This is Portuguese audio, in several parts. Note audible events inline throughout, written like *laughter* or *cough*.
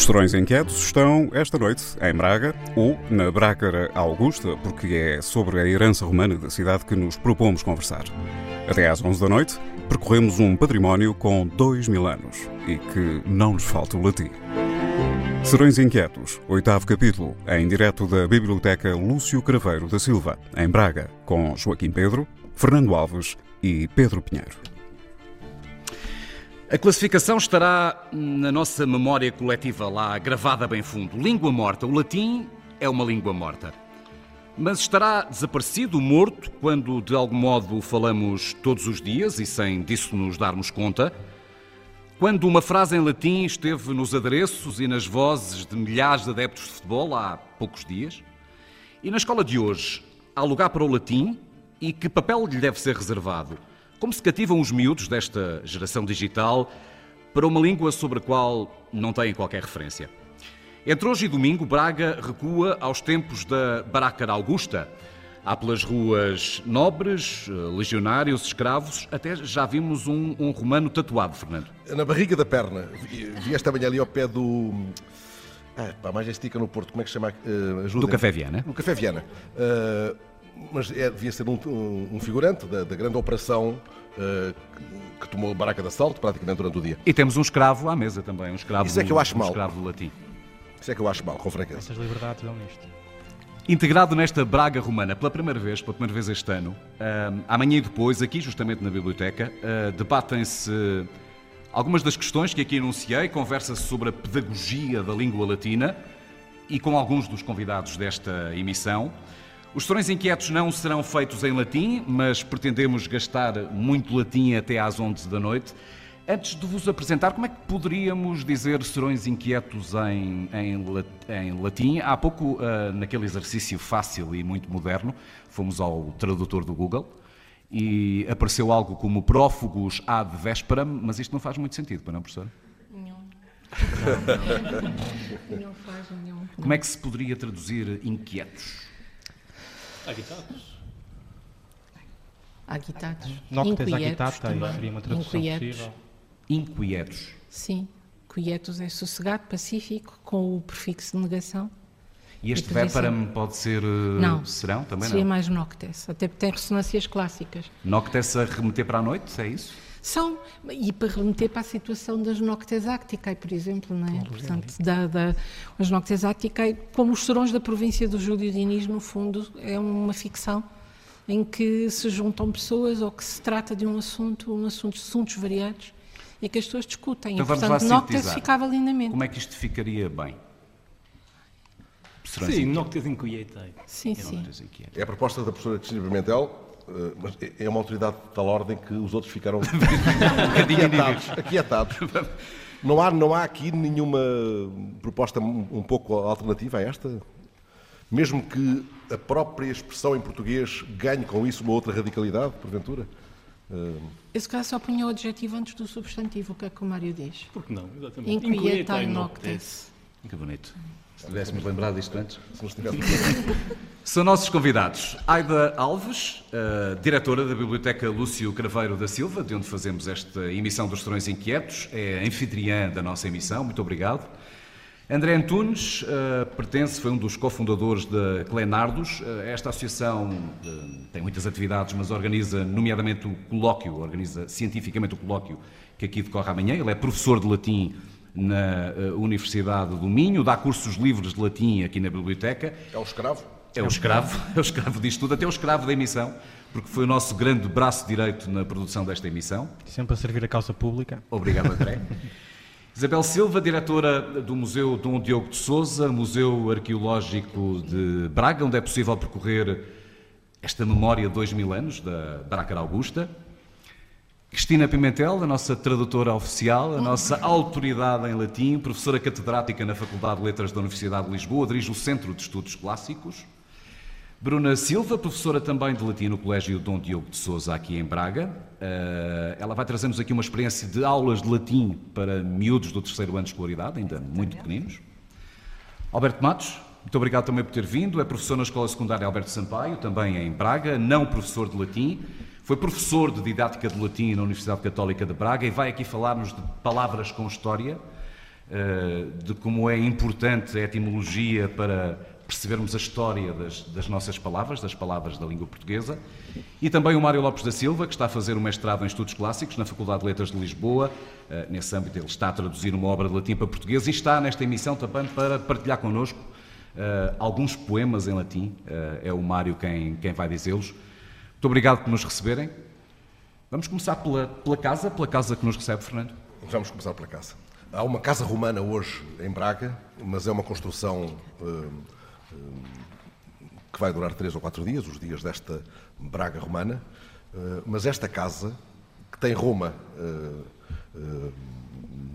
Os Serões Inquietos estão esta noite em Braga ou na Brácara Augusta, porque é sobre a herança romana da cidade que nos propomos conversar. Até às 11 da noite, percorremos um património com dois mil anos e que não nos falta o latim. Serões Inquietos, oitavo capítulo, em direto da Biblioteca Lúcio Craveiro da Silva, em Braga, com Joaquim Pedro, Fernando Alves e Pedro Pinheiro. A classificação estará na nossa memória coletiva lá gravada bem fundo. Língua morta. O latim é uma língua morta. Mas estará desaparecido, morto, quando de algum modo falamos todos os dias e sem disso nos darmos conta? Quando uma frase em latim esteve nos adereços e nas vozes de milhares de adeptos de futebol há poucos dias? E na escola de hoje, há lugar para o latim? E que papel lhe deve ser reservado? Como se cativam os miúdos desta geração digital para uma língua sobre a qual não têm qualquer referência? Entre hoje e domingo, Braga recua aos tempos da Barácara Augusta. Há pelas ruas nobres, legionários, escravos, até já vimos um, um romano tatuado, Fernando. Na barriga da perna. Vi, vi esta manhã ali ao pé do. Ah, pá, mais estica no Porto, como é que se chama? Uh, do Café Viana. Do Café Viana. Uh, mas é, devia ser um, um, um figurante da, da, grande operação uh, que, que, tomou Baraca de Assalto praticamente durante o dia. E temos um escravo à mesa também, um escravo, Isso é que eu acho um mal. escravo do latim. Isso é que eu acho mal, com franqueza. Essas liberdades dão nisto. Integrado nesta Braga romana pela primeira vez, pela primeira vez este ano, uh, amanhã e depois, aqui justamente na biblioteca, uh, debatem-se algumas das questões que aqui enunciei, conversa-se sobre a pedagogia da língua latina e com alguns dos convidados desta emissão. Os Serões Inquietos não serão feitos em latim, mas pretendemos gastar muito latim até às 11 da noite. Antes de vos apresentar, como é que poderíamos dizer Serões Inquietos em, em, em latim? Há pouco, uh, naquele exercício fácil e muito moderno, fomos ao tradutor do Google e apareceu algo como prófugos ad vesperam, mas isto não faz muito sentido, para não, professor? Não. *laughs* não faz nenhum. Como é que se poderia traduzir inquietos? Agitados. Agitados. Noctes Inquietos agitata, também. seria uma tradução Inquietos. possível. Inquietos. Sim. Quietos é sossegado, pacífico, com o prefixo de negação. E este E podia ser- verparam pode ser uh, Não. serão também Seria não? mais noctes, até porque tem ressonâncias clásicas. Noctes a remeter para a noite, é isso? São, e para remeter para a situação das noctes acticae, por exemplo, não é? Portanto, da, da, as noctes acticae, como os serões da província do Júlio Diniz, no fundo, é uma ficção em que se juntam pessoas ou que se trata de um assunto, um assunto, assuntos variados, e que as pessoas discutem. Então e, vamos portanto, lá noctes ficava lindamente. Como é que isto ficaria bem? Serões Sim. Noctes Inquietae. Sim, sim. É a proposta da professora Cristina Pimentel, mas é- é uma autoridade de tal ordem que os outros ficaram *laughs* aquietados. aquietados. Não há, não há aqui nenhuma proposta um pouco alternativa a esta? Mesmo que a própria expressão em português ganhe com isso uma outra radicalidade, porventura? Eu se calhar só punha o adjetivo antes do substantivo, o que é que o Mário diz? Porque não, exatamente. Inquietae noctes. noctes. Que bonito. Se tivéssemos lembrado disto antes. Se. São nossos convidados Aida Alves, eh, diretora da Biblioteca Lúcio Craveiro da Silva, de onde fazemos esta emissão dos Serões Inquietos, é anfitriã da nossa emissão, muito obrigado. André Antunes eh, pertence, foi um dos cofundadores da Clenardos. Eh, esta associação tem muitas atividades, mas organiza nomeadamente o colóquio, organiza cientificamente o colóquio que aqui decorre amanhã. Ele é professor de latim na eh, Universidade do Minho, dá cursos livres de latim aqui na biblioteca. É um escravo? É o escravo, *laughs* é o escravo disto tudo, até o escravo da emissão, porque foi o nosso grande braço direito na produção desta emissão. Sempre a servir a causa pública. Obrigado, André. *laughs* Isabel Silva, diretora do Museu Dom Diogo de Souza, Museu Arqueológico de Braga, onde é possível percorrer esta memória de dois mil anos da Brácara Augusta. Cristina Pimentel, a nossa tradutora oficial, a nossa autoridade em latim, professora catedrática na Faculdade de Letras da Universidade de Lisboa, dirige o Centro de Estudos Clássicos. Bruna Silva, professora também de latim no Colégio Dom Diogo de Souza, aqui em Braga. Eh, ela vai trazer-nos aqui uma experiência de aulas de latim para miúdos do terceiro ano de escolaridade, ainda muito pequeninos. Alberto Matos, muito obrigado também por ter vindo. É professor na Escola Secundária Alberto Sampaio, também em Braga, não professor de latim. Foi professor de didática de latim na Universidade Católica de Braga e vai aqui falar-nos de palavras com história. de como é importante a etimologia para percebermos a história das, das, nossas palavras, das palavras da língua portuguesa. E também o Mário Lopes da Silva, que está a fazer um mestrado em Estudos Clássicos na Faculdade de Letras de Lisboa. Uh, nesse âmbito, ele está a traduzir uma obra de latim para português e está nesta emissão também para partilhar connosco uh, alguns poemas em latim. É o Mário quem, quem vai dizê-los. Muito obrigado por nos receberem. Vamos começar pela, pela casa, pela casa que nos recebe, Fernando. Vamos começar pela casa. Há uma casa romana hoje em Braga, mas é uma construção que vai durar três ou quatro dias, os dias desta Braga romana, eh, mas esta casa, que tem Roma eh, eh,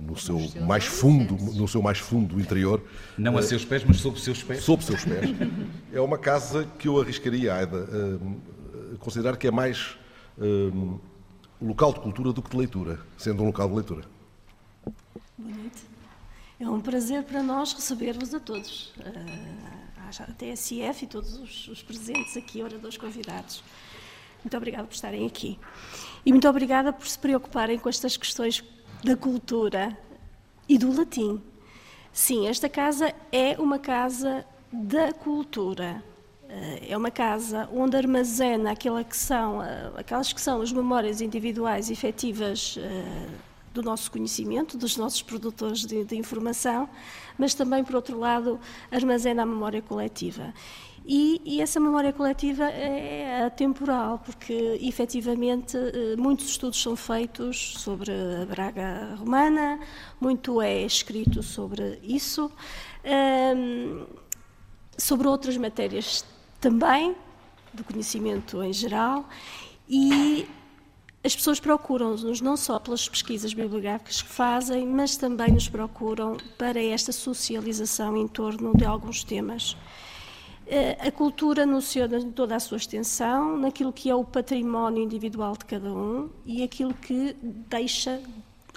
no seu mais fundo, no seu mais fundo interior. Não a seus pés, mas sob seus pés. Sob seus pés. *laughs* é uma casa que eu arriscaria, Aida, considerar que é mais um, local de cultura do que de leitura, sendo um local de leitura. Boa noite. É um prazer para nós receber-vos a todos à TSF e todos os, os presentes aqui, oradores convidados. Muito obrigada por estarem aqui. E muito obrigada por se preocuparem com estas questões da cultura e do latim. Sim, esta casa é uma casa da cultura. Eh, é uma casa onde armazena aquela que são, eh, aquelas que são as memórias individuais efetivas eh, do nosso conhecimento, dos nossos produtores de, de informação, mas também, por outro lado, armazena a memória coletiva. E, e, essa memória coletiva é atemporal, porque efetivamente muitos estudos são feitos sobre a Braga romana, muito é escrito sobre isso, um, sobre outras matérias também, do conhecimento em geral, e as pessoas procuram-nos não só pelas pesquisas bibliográficas que fazem, mas também nos procuram para esta socialização em torno de alguns temas. Eh, a cultura anunciou toda a sua extensão, naquilo que é o património individual de cada um e aquilo que deixa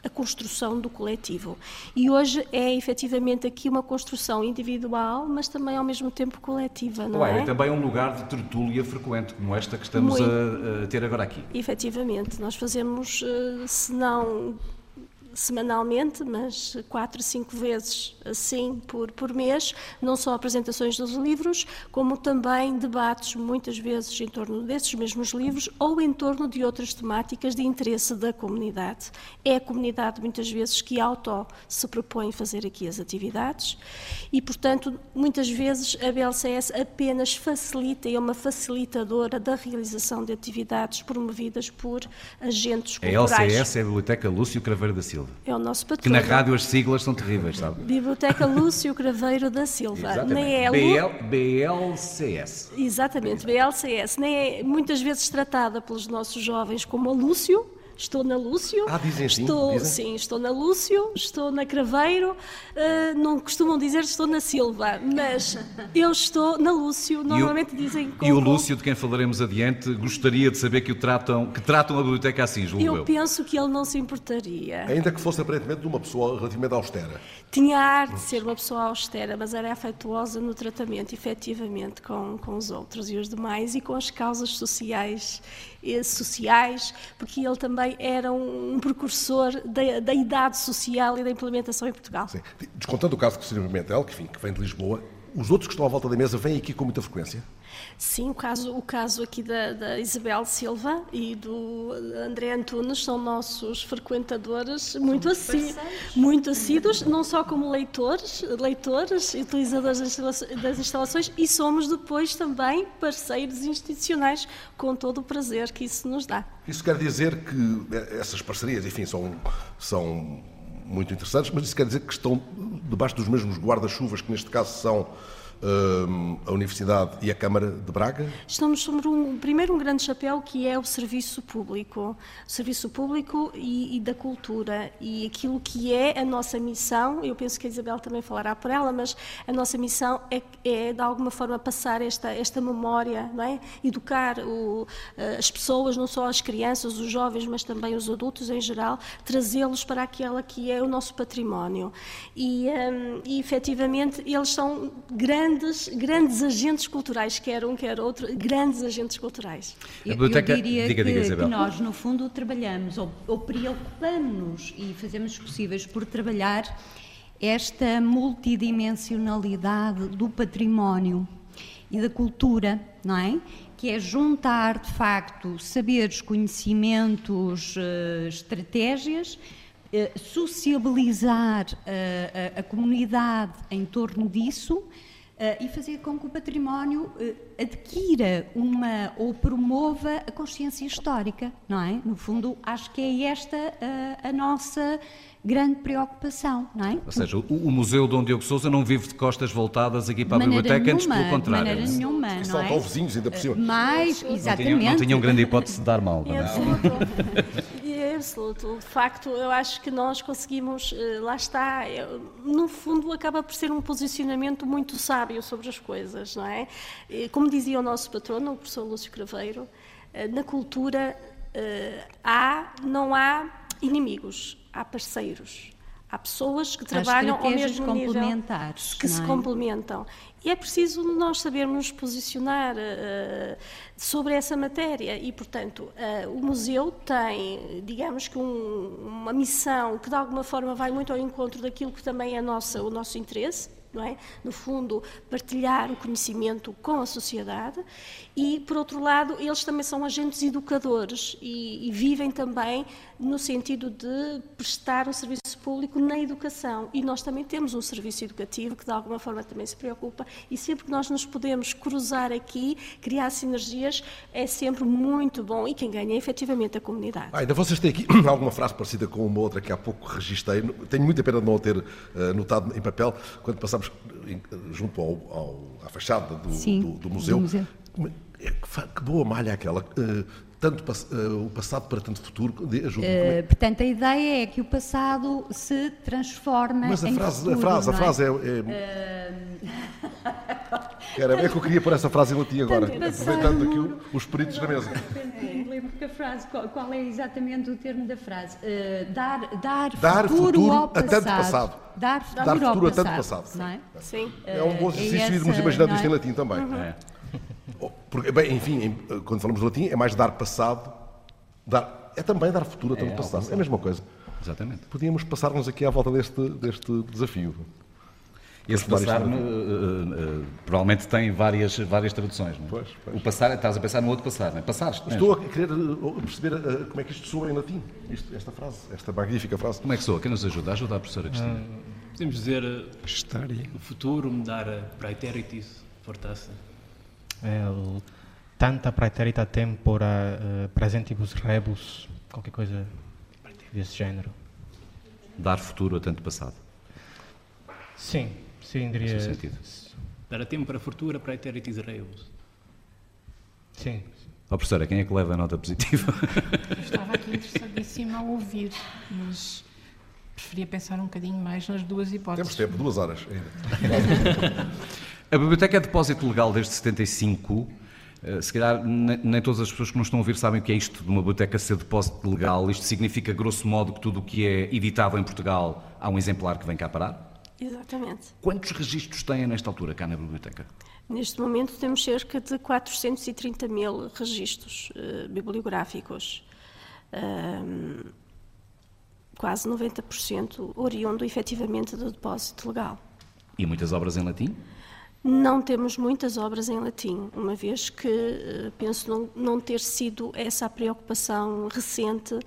a construção do coletivo. E hoje é efetivamente aqui uma construção individual, mas também ao mesmo tempo coletiva, não Ué, é? É também um lugar de tertúlia frequente, como esta que estamos a, a, ter agora aqui. Efetivamente, nós fazemos, eh, se não semanalmente, mas quatro, cinco vezes assim por, por mês, não só apresentações dos livros, como também debates, muitas vezes em torno desses mesmos livros ou em torno de outras temáticas de interesse da comunidade. É a comunidade, muitas vezes, que auto se propõe fazer aqui as atividades e, portanto, muitas vezes a BLCS apenas facilita e é uma facilitadora da realização de atividades promovidas por agentes culturais. A LCS é a Biblioteca Lúcio Craveiro da Silva. É o nosso patrão. Que na rádio as siglas são terríveis, sabe? Biblioteca Lúcio Craveiro da Silva. Exatamente. Nem é BL, BLCS. Exatamente, BLCS. Nem é muitas vezes tratada pelos nossos jovens como a Lúcio, Estou na Lúcio. Ah, dizem estou, dizem? Sim, estou na Lúcio, estou na Craveiro. Uh, não costumam dizer estou na Silva, mas eu estou na Lúcio. Normalmente o, dizem como... E o Lúcio, de quem falaremos adiante, gostaria de saber que o tratam, que tratam a biblioteca assim, julgo eu. Eu penso que ele não se importaria. Ainda que fosse aparentemente de uma pessoa relativamente austera. Tinha a arte de ser uma pessoa austera, mas era afetuosa no tratamento, efetivamente, com, com os outros e os demais e com as causas sociais sociais, porque ele também era um, precursor da, da, idade social e da implementação em Portugal. Sim. Descontando o caso de Cristina Pimentel, que, enfim, que vem de Lisboa, os outros que estão à volta da mesa vêm aqui com muita frequência? Sim, o caso, o caso aqui da, da Isabel Silva e do André Antunes são nossos frequentadores muito, assí, muito assíduos, não só como leitores, leitores e utilizadores das instalações, e somos depois também parceiros institucionais, com todo o prazer que isso nos dá. Isso quer dizer que essas parcerias, enfim, são, são muito interessantes, mas isso quer dizer que estão debaixo dos mesmos guarda-chuvas, que neste caso são a Universidade e a Câmara de Braga? Estamos sobre um, primeiro um grande chapéu que é o serviço público, o serviço público e, e, da cultura e aquilo que é a nossa missão, eu penso que a Isabel também falará por ela, mas a nossa missão é, é de alguma forma passar esta, esta memória, não é? educar o, as pessoas, não só as crianças, os jovens, mas também os adultos em geral, trazê-los para aquela que é o nosso património. E, um, e efetivamente eles são grandes grandes, grandes agentes culturais, quer um, quer outro, grandes agentes culturais. Eu, eu diria diga, que, diga, que, nós, no fundo, trabalhamos ou, ou preocupamos-nos e fazemos os possíveis por trabalhar esta multidimensionalidade do património e da cultura, não é? Que é juntar, de facto, saberes, conhecimentos, uh, estratégias, uh, sociabilizar uh, a, a comunidade em torno disso uh, e fazer com que o património uh, adquira uma ou promova a consciência histórica, não é? No fundo, acho que é esta uh, a nossa grande preocupação, não é? Ou seja, o, o Museu Dom Diogo Sousa não vive de costas voltadas aqui para a biblioteca, nenhuma, antes pelo contrário. De maneira nenhuma, não São é? vizinhos ainda por cima. Mais, Não exatamente. tinham, não tinham grande hipótese de dar mal. não é? *laughs* É absoluto. De facto, eu acho que nós conseguimos, eh, lá está, no fundo acaba por ser um posicionamento muito sábio sobre as coisas, não é? Como dizia o nosso patrono, o professor Lúcio Craveiro, eh, na cultura eh, há, não há inimigos, há parceiros. Há pessoas que trabalham ao mesmo nível, complementares, que se é? complementam. E é preciso nós sabermos nos posicionar eh, sobre essa matéria e, portanto, eh, o museu tem, digamos que um- uma missão que de alguma forma vai muito ao encontro daquilo que também é nossa, o nosso interesse, é? No fundo, partilhar o conhecimento com a sociedade e, por outro lado, eles também são agentes educadores e, e vivem também no sentido de prestar um serviço público na educação. E nós também temos um serviço educativo que, de alguma forma, também se preocupa e sempre que nós nos podemos cruzar aqui, criar sinergias, é sempre muito bom e quem ganha é efetivamente a comunidade. Ah, ainda vocês têm aqui *clears throat* alguma frase parecida com uma outra que há pouco registrei. Tenho muita pena de não a ter eh, notado em papel quando passamos em- junto ao, ao- à fachada do, Sim, do- do museu. do museu. É que, boa malha aquela. eh, tanto eh, o passado para tanto futuro. Eh, portanto, a ideia é que o passado se transforma Mas a em frase, futuro, a frase, a é? frase é. é... Era, é que eu queria pôr essa frase em latim agora, Tanto aproveitando aqui passado- o- os peritos na mesa. Me lembro que a frase, qual, qual é exatamente o termo da frase? Eh, dar, dar, Dar futuro, futuro ao a tanto passado. passado. Dar futuro, Dar ao futuro a tanto passado. passado. Não é? Sim. É um bom exercício irmos imaginando isto em é? latim também. É. Porque, bem, enfim, em- quando falamos de latim, é mais dar passado, dar, é também dar futuro a tanto É, passado. É a mesma coisa. Exatamente. Podíamos passar-nos aqui à volta deste, deste desafio. Esse passar eh, eh, provavelmente tem várias, várias traduções. Não é? Pois, pois. O passar, estás a pensar no outro passar, não é? Passares. não é? Estou a querer perceber como é que isto soa em latim, isto- esta frase, esta magnífica frase. Como é que soa? Quem nos ajuda? Ajuda a professora Cristina. Podemos dizer História. o futuro mudar praeteritis fortasse. El tanta praeterita tempora eh, presentibus rebus, qualquer coisa desse género. Dar futuro a tanto passado. Sim, sim, diria. Nesse sentido. Dar a tempo para fortura praeteritis reus. Sim. Ó professora, quem é que leva a nota positiva? Estava aqui interessadíssima a ouvir, mas preferia pensar um bocadinho mais nas duas Temos hipóteses. tempo, duas horas ainda. A biblioteca é depósito legal desde 75. Eh, Se calhar ne- nem todas as pessoas que nos estão a ouvir sabem o que é isto de uma biblioteca ser depósito legal. Isto significa, grosso modo, que tudo o que é editado em Portugal há um exemplar que vem cá parar. Exatamente. Quantos registros têm nesta altura cá na biblioteca? Neste momento temos cerca de 430 mil registros eh, bibliográficos, Ahm, quase 90% oriundo efetivamente do depósito legal. E muitas obras em latim? Não temos muitas obras em latim, uma vez que eh, penso não, não ter sido essa a preocupação recente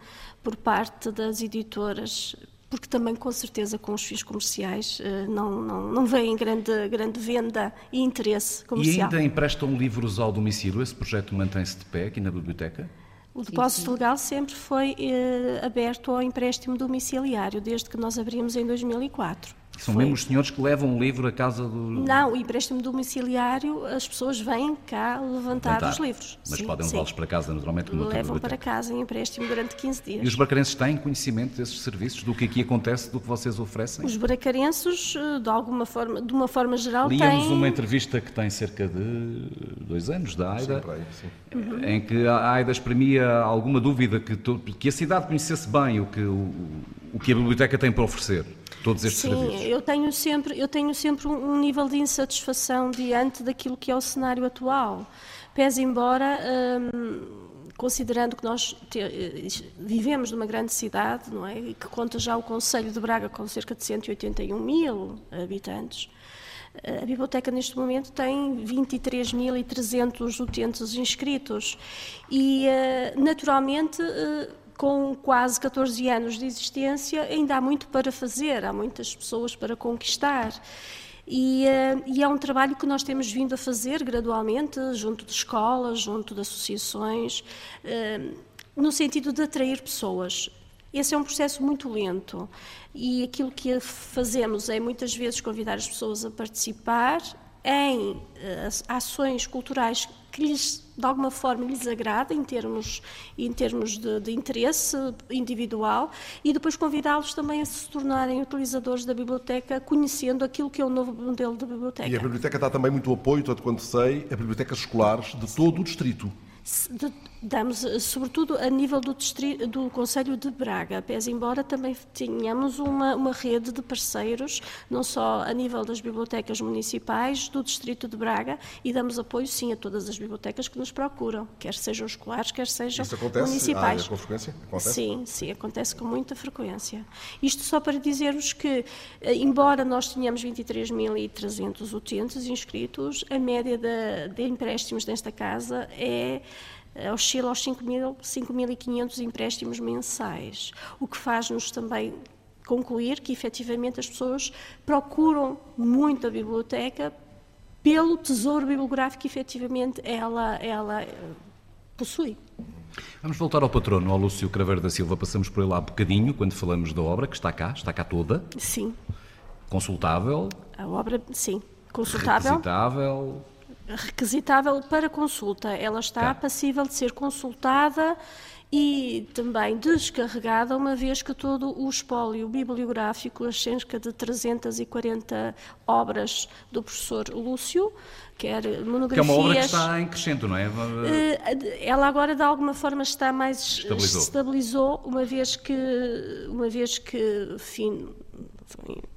por parte das editoras, porque também com certeza com os fins comerciais eh, não, não, não vem grande, grande venda e interesse E comercial. ainda emprestam livros ao domicílio? Esse projeto mantém-se de pé aqui na biblioteca? O depósito legal sempre foi eh, aberto ao empréstimo domiciliário, desde que nós abrimos em 2004. São Foi. mesmo os senhores que levam o livro à casa do. Não, o empréstimo domiciliário, as pessoas vêm cá levantar, Levantar. os livros. Mas Sim, podem sim. levá-los para casa, naturalmente, como Levam para casa em empréstimo durante 15 dias. E os barcarenses têm conhecimento desses serviços, do que aqui acontece, do que vocês oferecem? Os bracarenses, eh, de alguma forma, de uma forma geral, Líamos têm... uma entrevista que tem cerca de dois anos, da Aida, sim. Uhum. em que a Aida exprimia alguma dúvida que, que a cidade conhecesse bem o que, o, o que a biblioteca tem para oferecer, todos estes Sim, serviços. eu tenho sempre, eu tenho sempre um, nível de insatisfação diante daquilo que é o cenário atual. Pese embora, hum, considerando que nós eh, vivemos numa grande cidade, não é? Que conta já o Conselho de Braga com cerca de 181 mil habitantes. A biblioteca neste momento tem 23.300 utentes inscritos e, eh, naturalmente, eh, com quase 14 anos de existência, ainda há muito para fazer, há muitas pessoas para conquistar. E, uh, e, é um trabalho que nós temos vindo a fazer gradualmente, junto de escolas, junto de associações, uh, no sentido de atrair pessoas. Esse é um processo muito lento e aquilo que fazemos é muitas vezes convidar as pessoas a participar em uh, ações culturais que lhes de alguma forma lhes agrada em termos, em termos de, de interesse individual e depois convidá-los também a se tornarem utilizadores da biblioteca, conhecendo aquilo que é o novo modelo de biblioteca. E a biblioteca dá também muito apoio, tanto quanto sei, a bibliotecas escolares de todo o distrito. De, damos, eh, sobretudo a nível do, distrito, do Conselho de Braga, pese embora também tenhamos uma, uma rede de parceiros, não só a nível das bibliotecas municipais do Distrito de Braga, e damos apoio sim a todas as bibliotecas que nos procuram, quer sejam escolares, quer sejam Isso acontece? municipais. Ah, com frequência? Acontece? Sim, sim, acontece com muita frequência. Isto só para dizer-vos que, eh, embora nós tenhamos 23.300 utentes inscritos, a média de, de empréstimos desta casa é oscila aos 5.500 empréstimos mensais, o que faz-nos também concluir que efetivamente as pessoas procuram muito a biblioteca pelo tesouro bibliográfico que efetivamente ela, ela eh, possui. Vamos voltar ao patrono, ao Lúcio Craveiro da Silva. Passamos por ele há bocadinho, quando falamos da obra, que está cá, está cá toda. Sim. Consultável. A obra, sim. Consultável. Requisitável requisitável para consulta. Ela está tá. passível de ser consultada e também descarregada, uma vez que todo o espólio bibliográfico, as cerca de 340 obras do professor Lúcio, quer monografias... Que é uma obra que está em crescendo, não é? Eh, ela agora, de alguma forma, está mais... Estabilizou. estabilizou uma vez que, uma vez que enfim,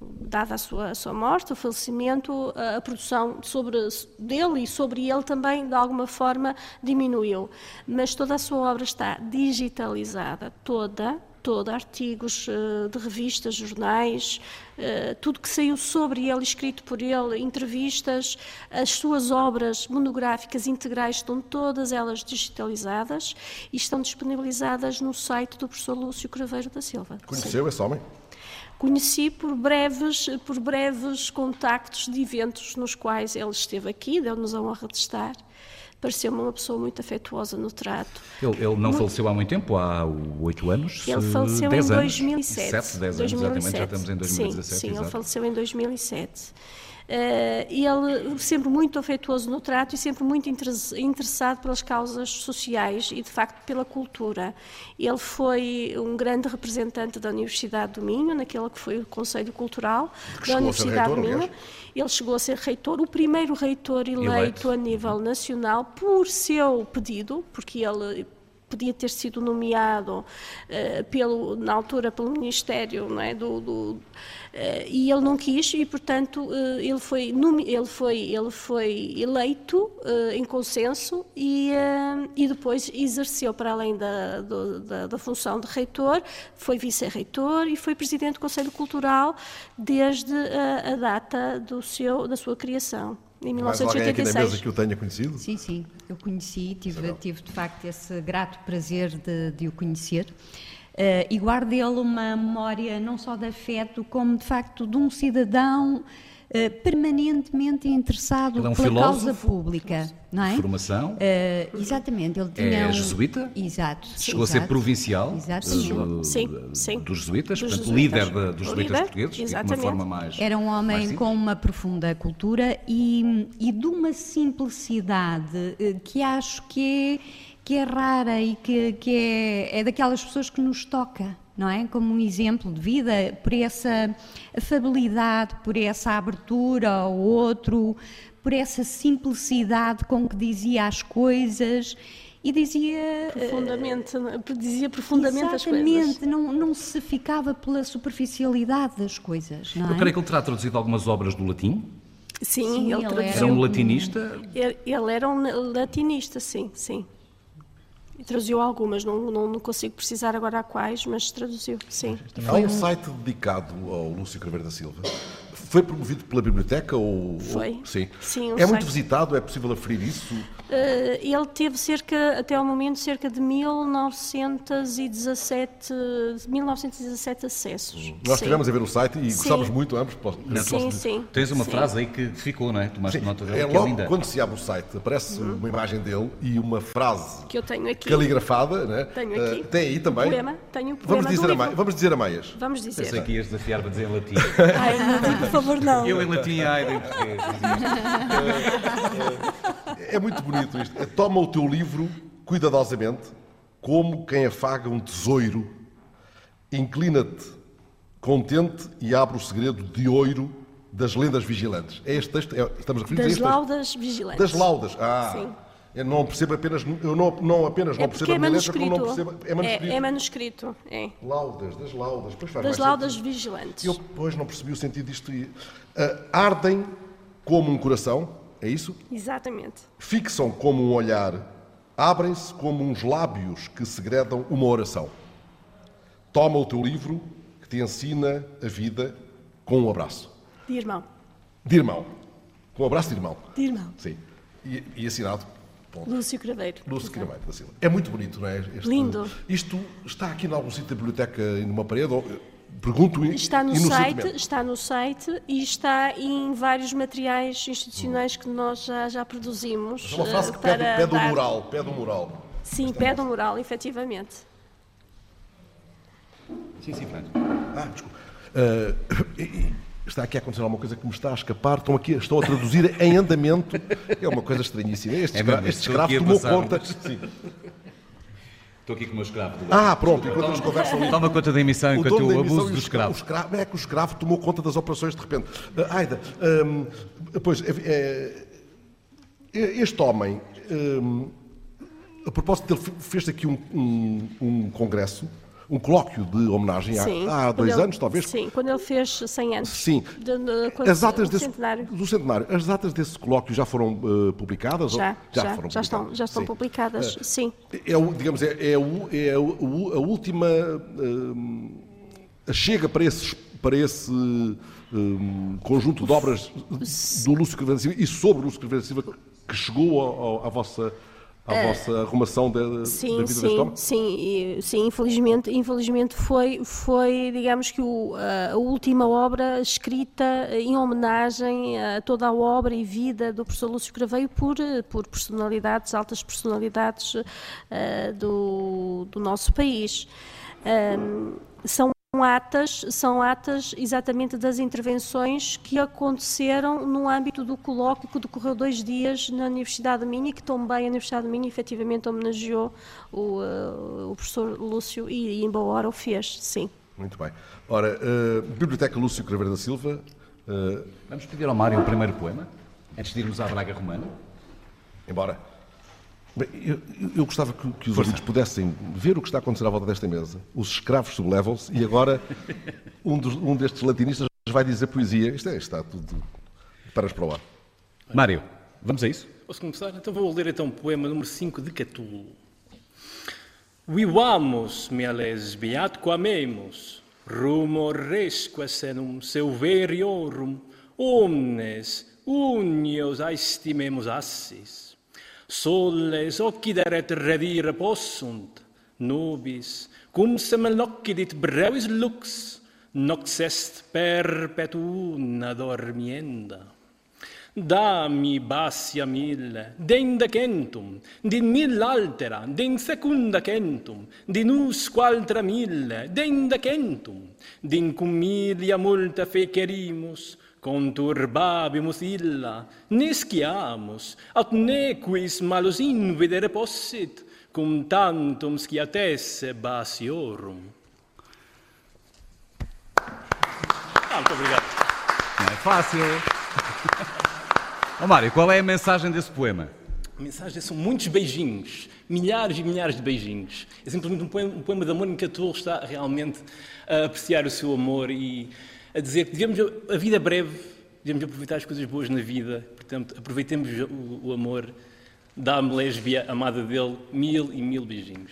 dada a sua, a sua morte, o falecimento, a, a, produção sobre dele e sobre ele também, de alguma forma, diminuiu. Mas toda a sua obra está digitalizada, toda, toda, artigos uh, de revistas, jornais, uh, tudo que saiu sobre ele, escrito por ele, entrevistas, as suas obras monográficas integrais estão todas elas digitalizadas e estão disponibilizadas no site do professor Lúcio Craveiro da Silva. Conheceu Sim. esse homem? Conheci por breves, por breves contactos de eventos nos quais ele esteve aqui, deu-nos a honra de estar. Pareceu-me uma pessoa muito afetuosa no trato. Ele, ele não muito... faleceu há muito tempo, há oito anos? Ele faleceu em 2007. 7, 10 anos, 2007. exatamente, já estamos em 2017. Sim, sim ele faleceu em 2007. Uh, ele sempre muito afetuoso no trato e sempre muito interessado pelas causas sociais e, de facto, pela cultura. Ele foi um grande representante da Universidade do Minho, naquele que foi o Conselho Cultural que da Universidade reitor, do Minho. Aliás. Ele chegou a ser reitor, o primeiro reitor eleito, eleito a nível nacional por seu pedido, porque ele podia ter sido nomeado uh, pelo, na altura pelo Ministério não é, do, do uh, e ele não quis e portanto uh, ele foi ele foi ele foi eleito em consenso e e depois exerceu para além da, do, da, da, função de reitor foi vice-reitor e foi presidente do Conselho Cultural desde a, a data do seu da sua criação em 1986. Mais alguém aqui na mesa que o tenha conhecido? Sim, sim, eu conheci, tive, tive de facto esse grato prazer de, de o conhecer. Uh, e guardo dele uma memória não só de afeto, como de facto de um cidadão eh, permanentemente interessado é um pela causa pública, não é? Formação. Uh, exatamente, ele tinha é um... jesuíta. Exato. Chegou exato. a ser provincial. Exatamente. Do, sim, sim. Dos jesuítas, dos portanto, jesuítas. líder de, dos jesuítas portugueses, exatamente. de uma forma mais. Era um homem com uma profunda cultura e, e de uma simplicidade eh, que acho que é que é rara e que, que é, é daquelas pessoas que nos toca não é? Como um exemplo de vida, por essa afabilidade, por essa abertura ao outro, por essa simplicidade com que dizia as coisas e dizia profundamente, uh, dizia profundamente as coisas. Exatamente, não, não se ficava pela superficialidade das coisas. Não Eu é? creio que ele terá traduzido algumas obras do latim. Sim, sim ele, ele era um latinista. Ele, ele era um latinista, sim, sim. E traduziu algumas, não, não, não consigo precisar agora a quais, mas traduziu, sim. Há um site dedicado ao Lúcio Craveiro da Silva. Foi promovido pela biblioteca ou. Foi. sim. Sim, um é muito site. visitado, é possível aferir isso? Eh, ele teve cerca, até ao momento, cerca de 1917, 1917 acessos. Nós estivemos a ver o site e Sim. gostávamos muito ambos. Posso- Sim, sim. Tens uma sim. frase aí que ficou, não é? Tomaste Sim, nota dela, é que é logo linda. quando se abre o site, aparece uma imagem dele e uma frase Que eu tenho aqui. caligrafada, né? Tenho Eh, aqui. tem aí também. Poema, tenho o Vamos poema do dizer, a vamos dizer a meias. Vamos Pensei dizer. que ias desafiar para dizer em latim. *laughs* Ai, não por favor, não. Eu em latim, ai, em português. *laughs* É muito bonito isto. É, Toma o teu livro cuidadosamente, como quem afaga um tesouro. Inclina-te contente e abre o segredo de ouro das lendas vigilantes. É este texto? É- estamos a referir a Das laudas vigilantes. Das laudas. Ah. Sim. Eu não percebo apenas, eu não, não apenas não É percebo porque a é minha letra, como não percebo. É manuscrito. É, é manuscrito, é. Laudas, das laudas. Pois faz Das laudas sentido. vigilantes. Eu, pois, não percebi o sentido disto. Ah, ardem como um coração, é isso? Exatamente. Fixam como um olhar, abrem-se como uns lábios que segredam uma oração. Toma o teu livro que te ensina a vida com um abraço. De irmão. De irmão. Com um abraço de irmão. De irmão. Sim. E, e assinado. Lúcio Craveiro. Lúcio Craveiro da Silva. É muito bonito, não é? Este- Lindo. Isto está aqui em algum sítio da biblioteca, em uma parede? Ou, pergunto Está no site, está no site e está em vários materiais institucionais que nós já, já produzimos. É uma frase eh, que pede, para pede o dar- mural. Pede o mural. Sim, pede o mural, efetivamente. Sim, sim, Fran. Ah, desculpa. *coughs* E está aqui a acontecer alguma coisa que me está a escapar. Estão aqui, estão a traduzir em andamento. É uma coisa estranhíssima. Este É escravo, este estou escravo tomou passar. conta. Sim. Estou aqui com o meu escravo. Ah, pronto, enquanto eles conversam ali. Toma conta da emissão O enquanto eu emissão abuso do o escravo. O escravo é que o escravo tomou conta das operações de repente. Ah, Aida, hum, pois, é, é, este homem, hum, a propósito dele, fez aqui um, um, um congresso, um colóquio de homenagem há- Sim. há, dois ele- anos, talvez. Sim, quando ele fez 100 anos. Sim. De, de, quando- As atas do desse, centenário. do centenário, as datas desse colóquio já foram eh, publicadas? Já, já, já, foram estão, publicadas, já estão sim. publicadas, sim. É, o, digamos, é, é, o- é o- a última a chega para, esses, para esse conjunto de obras do Lúcio Silva e sobre o Lúcio Silva que chegou ao- ao- à vossa, à vossa arrumação da, da É. Sim, vida deste sim, homem? sim, e- sim, infelizmente, infelizmente foi, foi, digamos que o- a última obra escrita em homenagem a toda a obra e vida do professor Lúcio Craveio por, por personalidades, altas personalidades eh, do, do nosso país. Ahm, são atas, são atas exatamente das intervenções que aconteceram no âmbito do colóquio que decorreu dois dias na Universidade de Minho e que também a Universidade de Minho efetivamente homenageou o, eh, o professor Lúcio e, e em boa hora o fez, sim. Muito bem. Ora, eh, Biblioteca Lúcio Craveiro da Silva, eh, Vamos pedir ao Mário o primeiro poema, antes de irmos à Braga Romana. embora. Bem, eu, eu- gostava que, que os ouvintes pudessem ver o que está a acontecer à volta desta mesa. Os escravos sublevam-se e agora *laughs* um, dos- um destes latinistas vai dizer poesia. Isto é, está tudo paras para o ar. Mário, vamos a isso? Posso começar? Então vou ler então o poema número 5 de Catulo. Vivamos, meales beatque amemus, rumor resque senum silveriorum, omnes unios aestimemus assis. soles occideret revir possunt, nobis, cum semel occidit brevis lux, nox est perpetuna dormienda. Dami bassia mille, denda centum, din mill'altera, din secunda centum, din usqualtra mille, denda centum, din cum milia multa fecerimus, conturbabimus illa, nesciamus, at nequis malus invidere possit, cum tantum sciatesse basiorum. Ah, muito obrigado. Não é fácil. Ó *laughs* Mário, qual é a mensagem desse poema? A mensagem são muitos beijinhos, milhares e milhares de beijinhos. É simplesmente um poema, um poema de amor em que a Tolo está realmente a apreciar o seu amor e a dizer que devemos, a vida é breve, devemos aproveitar as coisas boas na vida, portanto, aproveitemos o, o amor Dá-me lésbia, amada dele, mil e mil beijinhos.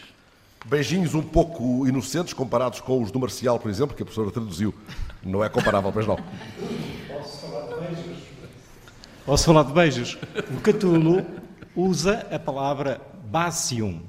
Beijinhos um pouco inocentes comparados com os do Marcial, por exemplo, que a professora traduziu. Não é comparável, pois não. Posso falar de beijos? O Catulo usa a palavra basium,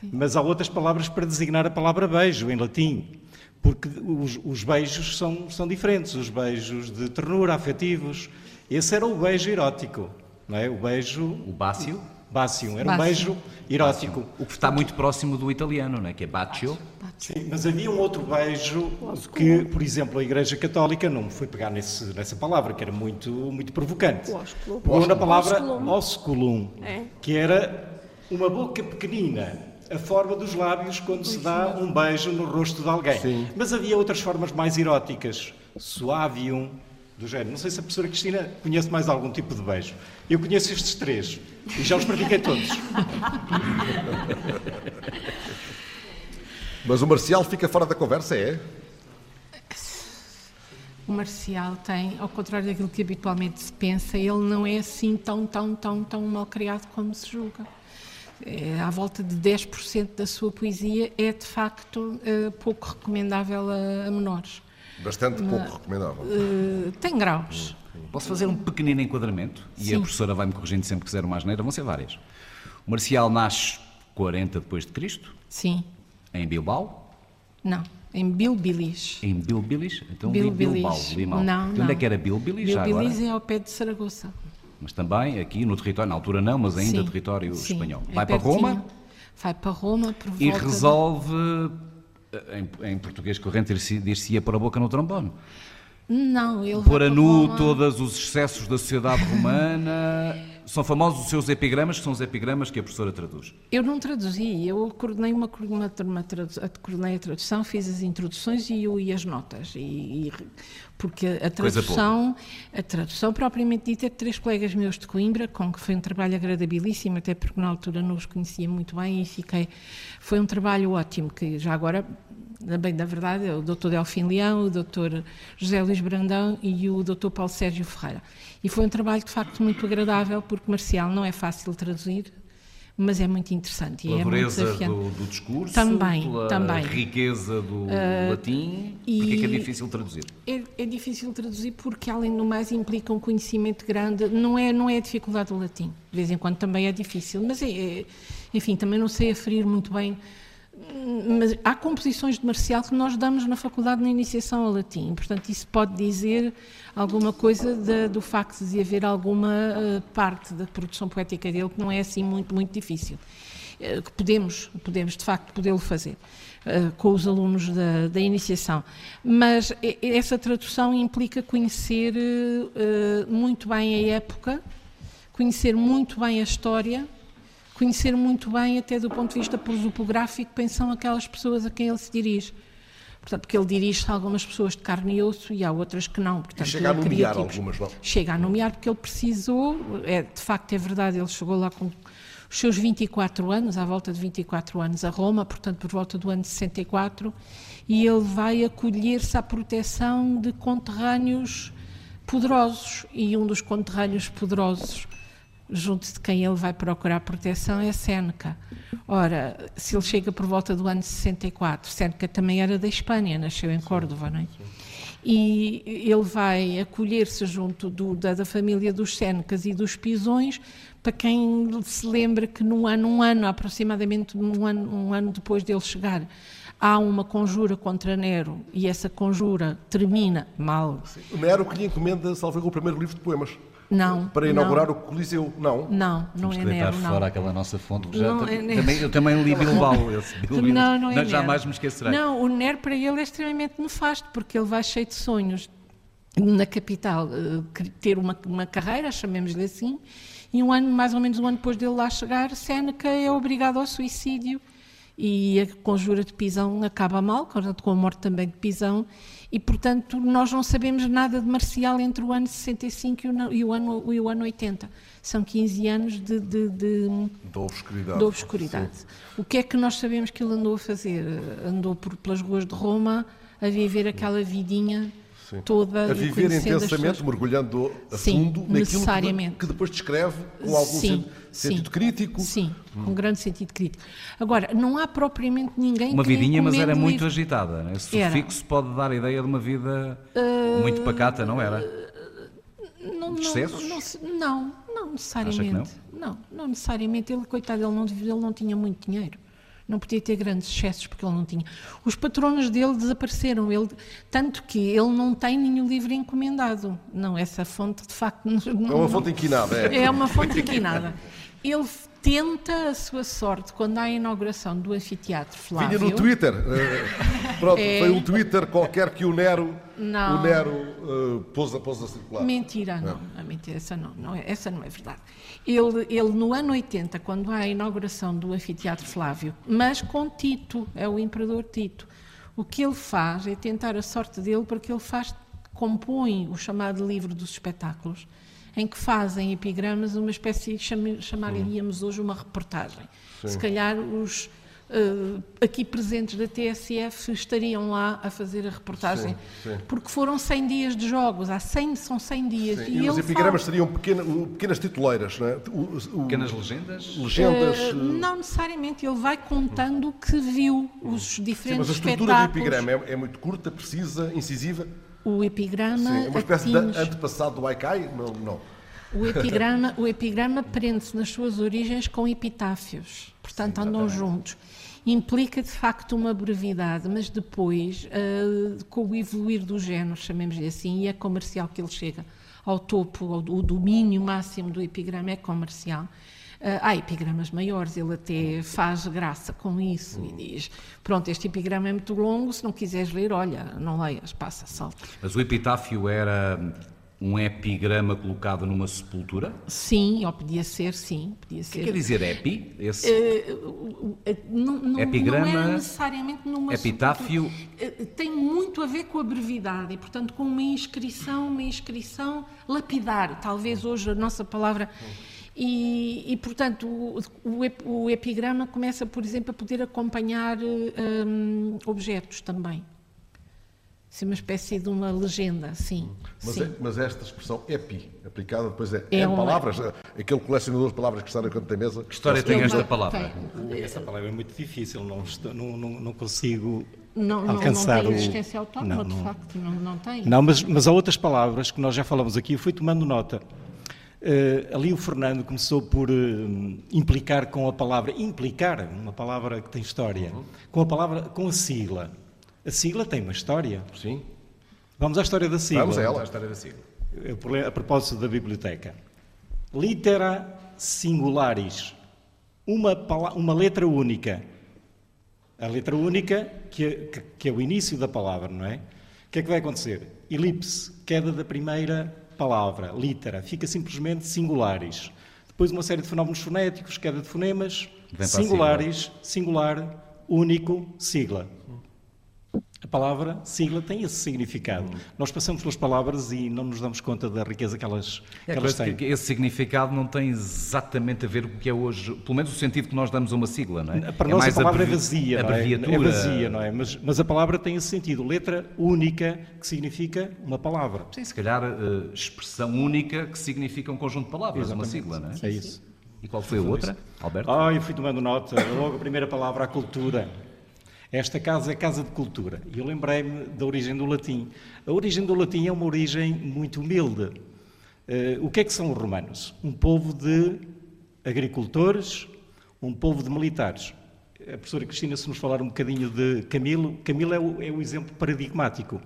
mas há outras palavras para designar a palavra beijo em latim, porque os, os beijos são, são diferentes, os beijos de ternura, afetivos. Esse era o beijo erótico, não é? O beijo... O bácio? Bácio, era um beijo erótico. O que está muito próximo do italiano, não é? que é bacio. Sim, mas havia um outro beijo que, por exemplo, a Igreja Católica não foi pegar nesse, nessa palavra, que era muito, muito provocante. Pegou na palavra osculum, É. que era uma boca pequenina, a forma dos lábios quando se dá um beijo no rosto de alguém. Mas havia outras formas mais eróticas, suavium, do género. Não sei se a professora Cristina conhece mais algum tipo de beijo. Eu conheço estes três e já os pratiquei todos. *laughs* Mas o Marcial fica fora da conversa, é? O Marcial tem, ao contrário daquilo que habitualmente se pensa, ele não é assim tão, tão, tão, tão mal criado como se julga. É, à volta de 10% da sua poesia é, de facto, eh, pouco recomendável a, a menores. Bastante pouco recomendável. Eh, tem graus. Posso fazer um pequenino enquadramento? E Sim. a professora vai-me corrigindo sempre que quiser uma asneira, vão ser várias. O Marcial nasce 40 depois de Cristo, Sim. em Bilbao, Não. Em Bilbilis. em Bilbilis, então li Bilbilis. Bilbao, li mal. Não, então onde é não. que era Bilbilis já agora? Bilbilis é ao pé de Saragoça. Mas também aqui no território, na altura não, mas ainda Sim, território sim, espanhol. é Vai para pertinho. Roma Vai para Roma por e volta de- resolve, eh, em, em português corrente, dir-se- dir-se-ia pôr a boca no trombone. Não, ele Pôr a para nu Roma. todos os excessos da sociedade romana. *laughs* São famosos os seus epigramas, que são os epigramas que a professora traduz. Eu não traduzi, eu coordenei, uma, uma, uma tradu- coordenei a tradução, fiz as introduções e, e as notas. E, e- porque a tradução, a tradução propriamente dita é de três colegas meus de Coimbra, com que foi um trabalho agradabilíssimo, até porque na altura não os conhecia muito bem e fiquei. Foi um trabalho ótimo, que já agora, bem da verdade, é o Dr. Delfim Leão, o Dr. José Luís Brandão e o Dr. Paulo Sérgio Ferreira. E foi um trabalho de facto muito agradável, porque Marcial não é fácil traduzir, mas é muito interessante e Pela é muito dureza desafiante. do, do discurso, Também, pela também. riqueza do latim. e- Porque é que é difícil traduzir? É, é difícil traduzir porque, além do mais, implica um conhecimento grande. Não é, não é a dificuldade do latim. De vez em quando também é difícil. Mas, é, é- enfim, também não sei aferir muito bem. Mas há composições de Marcial que nós damos na faculdade na iniciação ao latim. Portanto, isso pode dizer alguma coisa da- do facto de haver alguma eh, parte da produção poética dele que não é assim muito, muito difícil. Eh, que podemos, podemos de facto podê-lo fazer eh, com os alunos da, da iniciação. Mas essa tradução implica conhecer muito bem a época, conhecer muito bem a história, conhecer muito bem, até do ponto de vista prosopográfico, quem são aquelas pessoas a quem ele se dirige. Portanto, porque ele dirige-se a algumas pessoas de carne e osso e há outras que não. Portanto, chega a nomear algumas, não? Chega a nomear porque ele precisou, é, de facto é verdade, ele chegou lá com os seus 24 anos, à volta de 24 anos, a Roma, portanto por volta do ano 64, e ele vai acolher-se à proteção de conterrâneos poderosos, e um dos conterrâneos poderosos junto de quem ele vai procurar proteção é Séneca. Ora, se ele chega por volta do ano 64, Séneca também era da Espanha, nasceu em Córdoba, não é? E ele vai acolher-se junto do- da, da família dos Sénecas e dos Pisões, para quem se lembra que num ano, um ano, aproximadamente um ano, um ano depois dele chegar, há uma conjura contra Nero e essa conjura termina mal. Nero que lhe encomenda, salvo o primeiro livro de poemas. Não. Para inaugurar o Coliseu. Não. Não, não, não Temos é Nero, não. fora aquela nossa fonte. que Já Não é também, eu também li Bilbao. *laughs* Esse Bilbao. Não, não é Nero. Jamais me esquecerei. Não, o Nero para ele é extremamente nefasto, porque ele vai cheio de sonhos na capital eh, ter uma, uma carreira, chamemos-lhe assim, e um ano, mais ou menos um ano depois dele lá chegar, Séneca é obrigado ao suicídio e a conjura de Pisão acaba mal, com a morte também de Pisão, e portanto nós não sabemos nada de Marcial entre o ano 65 e o, e ano, e o ano 80. São 15 anos de- de- de Da obscuridade. da obscuridade. O que é que nós sabemos que ele andou a fazer? Andou por, pelas ruas de Roma a viver aquela vidinha Sim. toda A viver intensamente, mergulhando a Sim, fundo naquilo que, necessariamente. que depois descreve com algum Sim, sen- sentido sim. crítico. Sim, com grande sentido crítico. Agora, não há propriamente ninguém Uma que vidinha, mas era muito livro. agitada. né? Esse Era. sufixo pode dar a ideia de uma vida Uh, muito pacata, não era? Não, de não, excessos? não, não, não necessariamente. não? não, necessariamente. Ele, coitado, ele não, ele não tinha muito dinheiro. Não podia ter grandes excessos porque ele não tinha. Os patronos dele desapareceram, ele, tanto que ele não tem nenhum livro encomendado. Não, essa fonte de facto *laughs* não, É uma fonte inquinada, é. É uma fonte inquinada. Ele tenta a sua sorte quando há a inauguração do anfiteatro Flávio. Vinha no Twitter. *laughs* eh, pronto, É. foi um Twitter qualquer que o Nero, Não. o Nero eh, pôs, a, pôs a circular. Mentira, não. A mentira, essa não, não é, essa não é verdade. Ele, ele, no ano 80, quando há a inauguração do Anfiteatro Flávio, mas com Tito, é o Imperador Tito, o que ele faz é tentar a sorte dele, porque ele faz, compõe o chamado livro dos espetáculos, em que fazem epigramas uma espécie, chama- chamaríamos hoje uma reportagem. Se calhar os eh, aqui presentes da TSF estariam lá a fazer a reportagem, Sim, sim. porque foram 100 dias de jogos, há 100, são 100 dias. Sim, E, os ele epigramas fala- seriam pequena- pequenas tituleiras, não é? O- o- Pequenas legendas? legendas. Eh, não necessariamente, ele vai contando o que viu, os sim, diferentes mas a estrutura do epigrama é, é muito curta, precisa, incisiva. O epigrama Sim, é uma espécie de atinge- antepassado do Haikai? Não, não. O epigrama, o epigrama prende-se nas suas origens com epitáfios, portanto andam juntos. Implica de facto uma brevidade, mas depois, ah, com o evoluir do género, chamemos-lhe assim, e é comercial que ele chega ao topo, ao, o domínio máximo do epigrama é comercial. Ah, há epigramas maiores, ele até faz graça com isso e diz: Pronto, este epigrama é muito longo, se não quiseres ler, olha, não leias, passa, salta. Mas o epitáfio era um epigrama colocado numa sepultura? Sim, ou podia ser, sim, podia O ser. que quer dizer epi? Esse o- o- não, não, Epigrama, não era necessariamente numa epitáfio. sepultura. Eh, Tem muito a ver com a brevidade e, portanto, com uma inscrição, uma inscrição lapidar, talvez hoje a nossa palavra. E, e, portanto, o, o ep- o epigrama começa, por exemplo, a poder acompanhar hum, objetos também. Ser uma espécie de uma legenda, sim. Mas, sim. é- mas esta expressão epi, aplicada depois é, É em uma- palavras, aquele colecionador de palavras que está na canto da mesa. Que história tem Ele esta palavra? tem. Essa palavra é muito difícil, não, não, não, não consigo Não, não, alcançar não tem o- existência autónoma, Não, de não. facto, não, não tem. Não, mas, mas há outras palavras que nós já falamos aqui, eu fui tomando nota. Eh, ali o Fernando começou por eh, implicar com a palavra, implicar, uma palavra que tem história, com a palavra, com a sigla. A sigla tem uma história. Sim. Vamos à história da sigla. Vamos a ela. história da sigla. A propósito da biblioteca. Litera singularis. Uma, uma letra única. A letra única, que é, que- que é o início da palavra, não é? O que é que vai acontecer? Elipse, queda da primeira palavra, litera, fica simplesmente singulares. Depois uma série de fenómenos fonéticos, queda de fonemas, singulares, singular, único, sigla. A palavra sigla tem esse significado. Nós passamos pelas palavras e não nos damos conta da riqueza que elas, É, que elas têm. que esse significado não tem exatamente a ver com o que é hoje, pelo menos o sentido que nós damos a uma sigla, não é? Para é nós a palavra abrevi- é vazia, não é? abreviatura. É vazia, não é? Mas, mas a palavra tem esse sentido. Letra única que significa uma palavra. Sim, se calhar eh, expressão única que significa um conjunto de palavras, uma Exatamente. sigla, não é? É isso. E qual foi a outra, Alberto? Ah, eu fui tomando nota. Logo a primeira palavra, a cultura. Esta casa é casa de cultura. E eu lembrei-me da origem do latim. A origem do latim é uma origem muito humilde. Eh, o que é que são os romanos? Um povo de agricultores, um povo de militares. A professora Cristina, se nos falar um bocadinho de Camilo, Camilo é o, é o exemplo paradigmático.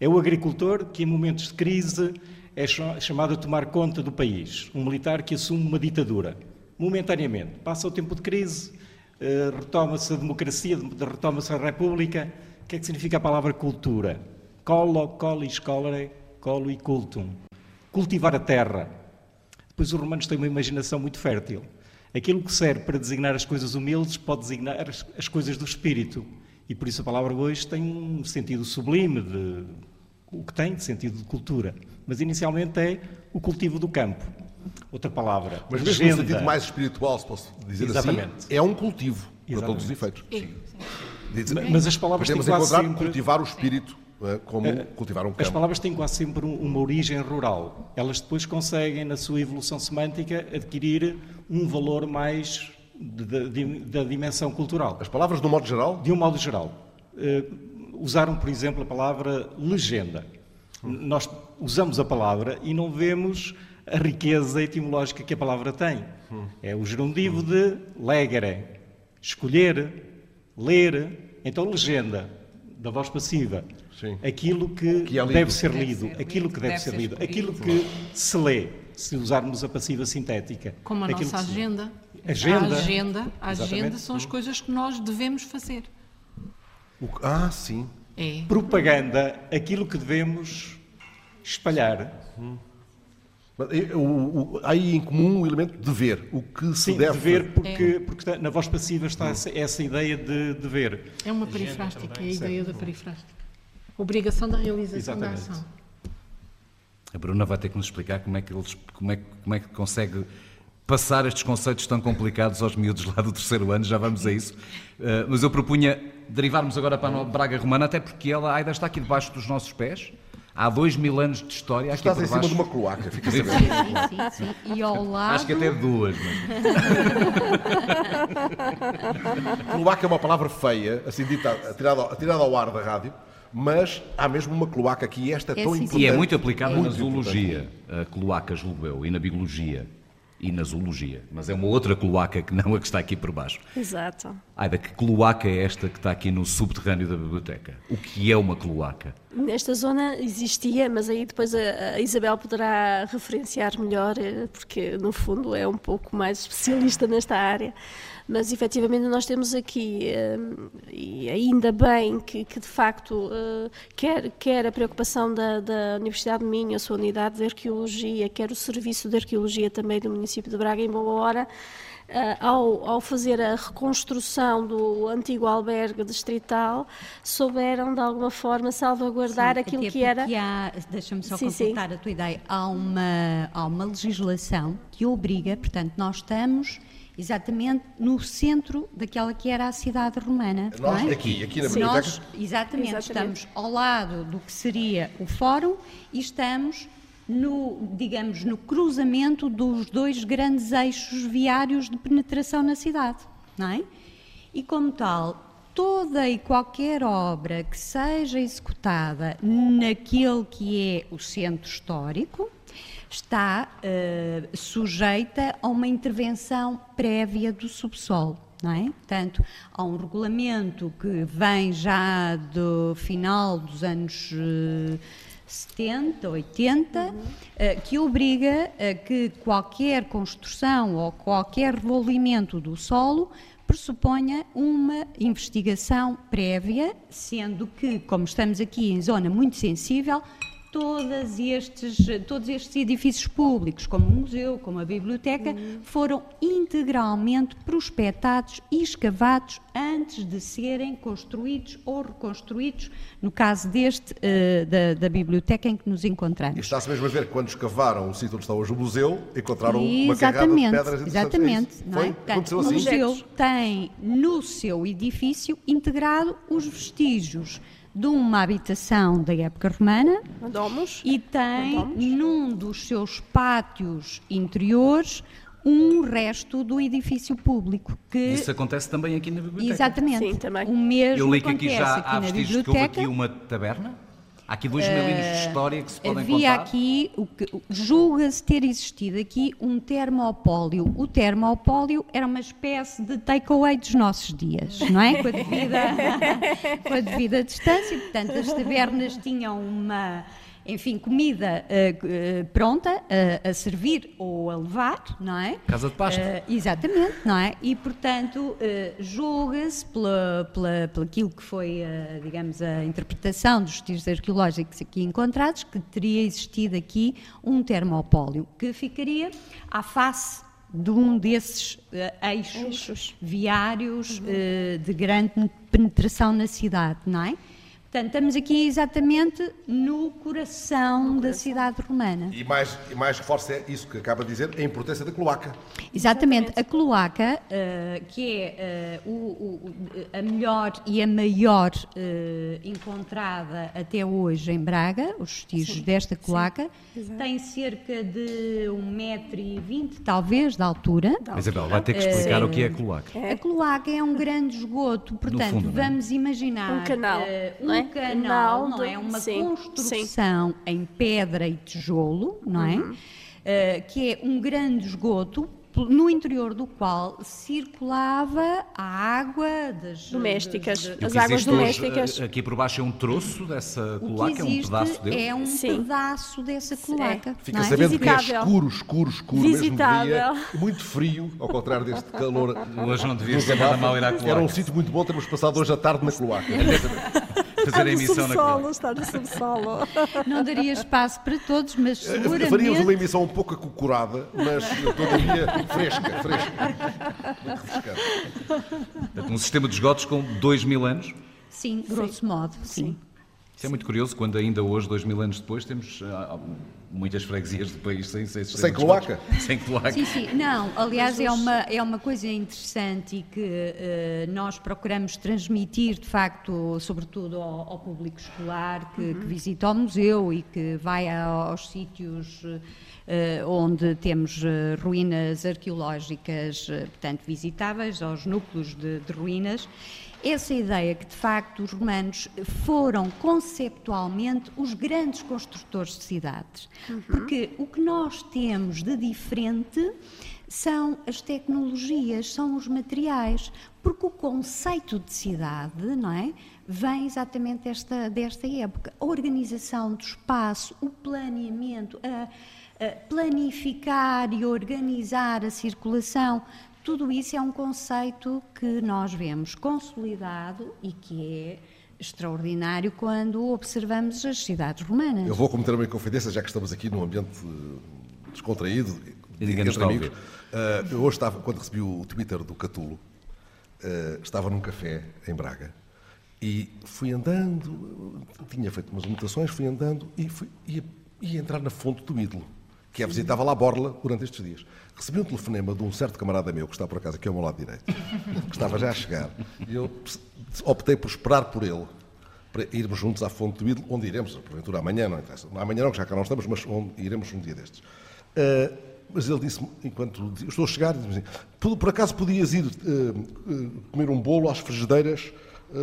É o agricultor que, em momentos de crise, é cha- chamado a tomar conta do país. Um militar que assume uma ditadura. Momentaneamente. Passa o tempo de crise, retoma-se a democracia, de- retoma-se a república. O que é que significa a palavra cultura? Colo, coli, scolare, colo e cultum. Cultivar a terra. Depois os romanos têm uma imaginação muito fértil. Aquilo que serve para designar as coisas humildes pode designar as coisas do espírito. E por isso a palavra hoje tem um sentido sublime, de, o que tem de sentido de cultura. Mas inicialmente é o cultivo do campo. Outra palavra. Mas mesmo legenda. no sentido mais espiritual, se posso dizer Exatamente. assim, é um cultivo, para Exatamente. todos os efeitos. Sim. Ma- Mas as palavras têm Podemos quase encontrar sempre... cultivar o espírito é? como uh, cultivar um campo. As palavras têm quase sempre uma origem rural. Elas depois conseguem, na sua evolução semântica, adquirir um valor mais da dimensão cultural. As palavras, de um modo geral? De um modo geral. Uh, usaram, por exemplo, a palavra legenda. Hum. Nós usamos a palavra e não vemos a riqueza etimológica que a palavra tem. Hum. É o gerundivo hum. de legere, escolher, ler. Então, legenda, da voz passiva. Sim. Aquilo que, que é deve ser lido, aquilo que deve, deve ser, ser lido, aquilo que se lê, se usarmos a passiva sintética. Como a nossa agenda. Agenda. A agenda, a agenda são as coisas que nós devemos fazer. O, ah, sim. É. Propaganda, aquilo que devemos espalhar. Hum. Há aí em comum o elemento de ver, o que se Sim, deve dever, porque, é. porque na voz passiva está essa, essa, ideia de dever. É uma perifrástica, é a ideia da perifrástica. Obrigação da realização Exatamente. da ação. A Bruna vai ter que nos explicar como é que, eles, como é, como é que consegue passar estes conceitos tão complicados aos miúdos lá do terceiro ano, já vamos a isso. Uh, mas eu propunha derivarmos agora para a Braga Romana, até porque ela ainda está aqui debaixo dos nossos pés. Há dois mil anos de história. Aqui Estás em cima de uma cloaca, fica sabendo. Sim, sim, sim. E ao lado... Acho que até duas. Mas... *laughs* cloaca é uma palavra feia, assim dita, atirada, atirada ao ar da rádio, mas há mesmo uma cloaca aqui e esta é, é tão importante. E é muito aplicada é. na zoologia, a cloaca, julgo eu, e na biologia e na zoologia, mas é uma outra cloaca que não a que está aqui por baixo. Exato. Aida, que cloaca é esta que está aqui no subterrâneo da biblioteca? O que é uma cloaca? Nesta zona existia, mas aí depois a, Isabel poderá referenciar melhor, eh, porque no fundo é um pouco mais especialista nesta área mas efetivamente nós temos aqui, uh, e ainda bem que, que de facto, uh, quer, quer a preocupação da, da Universidade de Minho, a sua unidade de arqueologia, quer o serviço de arqueologia também do município de Braga, em boa hora, Uh, ao, ao, fazer a reconstrução do antigo albergue distrital, souberam de alguma forma salvaguardar sim, aquilo que era. Deixa-me só sim, completar sim. a tua ideia. Há uma, há uma legislação que obriga, portanto, nós estamos exatamente no centro daquela que era a cidade romana. Nós, é? aqui, aqui na biblioteca? Nós, exatamente, exatamente, estamos ao lado do que seria o fórum e estamos no, digamos, no cruzamento dos dois grandes eixos viários de penetração na cidade, não é? E como tal, toda e qualquer obra que seja executada naquele que é o centro histórico, está uh, sujeita a uma intervenção prévia do subsolo. Não é? Portanto, há um regulamento que vem já do final dos anos uh, 70, 80, uhum. uh, que obriga a que qualquer construção ou qualquer revolvimento do solo pressuponha uma investigação prévia, sendo que, como estamos aqui em zona muito sensível, todos estes, todos estes edifícios públicos, como o museu, como a biblioteca, uhum. foram integralmente prospectados e escavados antes de serem construídos ou reconstruídos, no caso deste, uh, da, da, biblioteca em que nos encontramos. E está-se mesmo a ver que quando escavaram o sítio onde está hoje o museu, encontraram uma carrada de pedras Exatamente. É Foi? Portanto, assim? O museu tem no seu edifício integrado os vestígios de uma habitação da época romana Domos. e tem Domos. num dos seus pátios interiores um resto do edifício público. Que... Isso acontece também aqui na biblioteca? Exatamente. Sim, também. O mesmo Eu li que aqui já há vestígios que houve aqui uma taberna? Há aqui dois mil anos de história que se podem Havia contar? aqui, julga-se ter existido aqui um termopólio. O termopólio era uma espécie de takeaway dos nossos dias, não é? Com a devida, *laughs* com a devida distância. Portanto, as tabernas tinham uma enfim, comida uh, uh, pronta uh, a servir ou a levar, não é? Casa de pasta. exatamente, não é? E, portanto, julga-se pela, pela, pela aquilo que foi, digamos, a interpretação dos vestígios arqueológicos aqui encontrados, que teria existido aqui um termopólio, que ficaria à face de um desses eixos, eixos, viários uhum. de grande penetração na cidade, não é? Portanto, estamos aqui exatamente no coração da cidade romana. E mais, e mais reforça isso que acaba de dizer, a importância da cloaca. Exatamente. A cloaca, uh, que é uh, o, o, a melhor e a maior uh, encontrada até hoje em Braga, os vestígios desta cloaca, tem cerca de 1,20m, talvez, de altura. Isabel, vai ter que explicar o que é a cloaca. A cloaca é um grande esgoto, portanto, fundo, é? vamos imaginar Um canal, um não é? canal, não é? Uma sim, construção em pedra e tijolo, não é? Uhum. Eh, que é um grande esgoto no interior do qual circulava a água das Domésticas. As águas existe hoje, domésticas. eh, aqui por baixo é um troço dessa cloaca, é um pedaço dele. é um Sim. pedaço dessa cloaca. Fica não é? sabendo que é Visitável. escuro, escuro, escuro, mesmo Visitável. dia, muito frio, ao contrário deste calor. *laughs* Hoje não devia ser nada mal ir à cloaca. Era um sítio muito bom, termos passado hoje à tarde na cloaca. *laughs* Fazer a emissão na está no subsolo. *laughs* Não daria espaço para todos, mas Faríamos uma seguramente emissão um pouco acocorada, mas todavia fresca, fresca. Um sistema de esgotos com 2 mil anos. sim, grosso modo, sim. Isso é muito curioso, quando ainda hoje, dois mil anos depois, temos ah, muitas freguesias do país sem, sem, Sem cloaca? *laughs* Sem cloaca. Sim, sim. Não, aliás, é uma, é uma coisa interessante e que eh, nós procuramos transmitir, de facto, sobretudo ao, ao público escolar que, que visita o museu e que vai aos sítios eh, onde temos ruínas arqueológicas, portanto, visitáveis, aos núcleos de, de ruínas. Essa ideia que, de facto, os romanos foram conceptualmente os grandes construtores de cidades. Porque o que nós temos de diferente são as tecnologias, são os materiais. Porque o conceito de cidade, não é? Vem exatamente desta, desta época. A organização do espaço, o planeamento, a, a planificar e organizar a circulação. Tudo isso é um conceito que nós vemos consolidado e que é extraordinário quando observamos as cidades romanas. Eu vou cometer uma inconfidência, já que estamos aqui num ambiente eh, descontraído, E entre amigos. Eh, eu hoje estava, quando recebi o Twitter do Catulo, eh, estava num café em Braga e fui andando, tinha feito umas anotações, fui andando e fui, ia, ia entrar na fonte do ídolo, que é visitava lá a Borla durante estes dias. Recebi um telefonema de um certo camarada meu, que está por acaso aqui ao meu lado direito, que estava já a chegar, e eu optei por esperar por ele, para irmos juntos à fonte do ídolo, onde iremos, porventura amanhã, não interessa. Amanhã não, que já cá não estamos, mas onde iremos um dia destes. Ah, mas ele disse-me, enquanto estou a chegar, disse-me assim, por, por acaso podias ir ah, ah, comer um bolo às frigideiras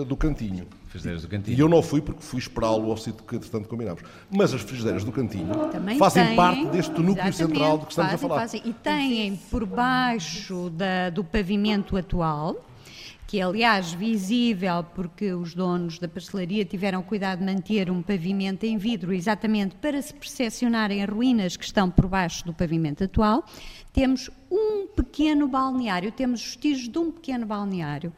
do cantinho? Frigideiras do E cantinho. eu não fui porque fui esperá-lo ao sítio que, entretanto, combinámos. Mas as frigideiras do cantinho Também fazem têm, parte deste núcleo central do que estamos fazem, a falar. fazem. E têm por baixo da- do pavimento atual, que é aliás visível porque os donos da pastelaria tiveram cuidado de manter um pavimento em vidro exatamente para se percepcionarem as ruínas que estão por baixo do pavimento atual. Temos um pequeno balneário, temos vestígios de um pequeno balneário.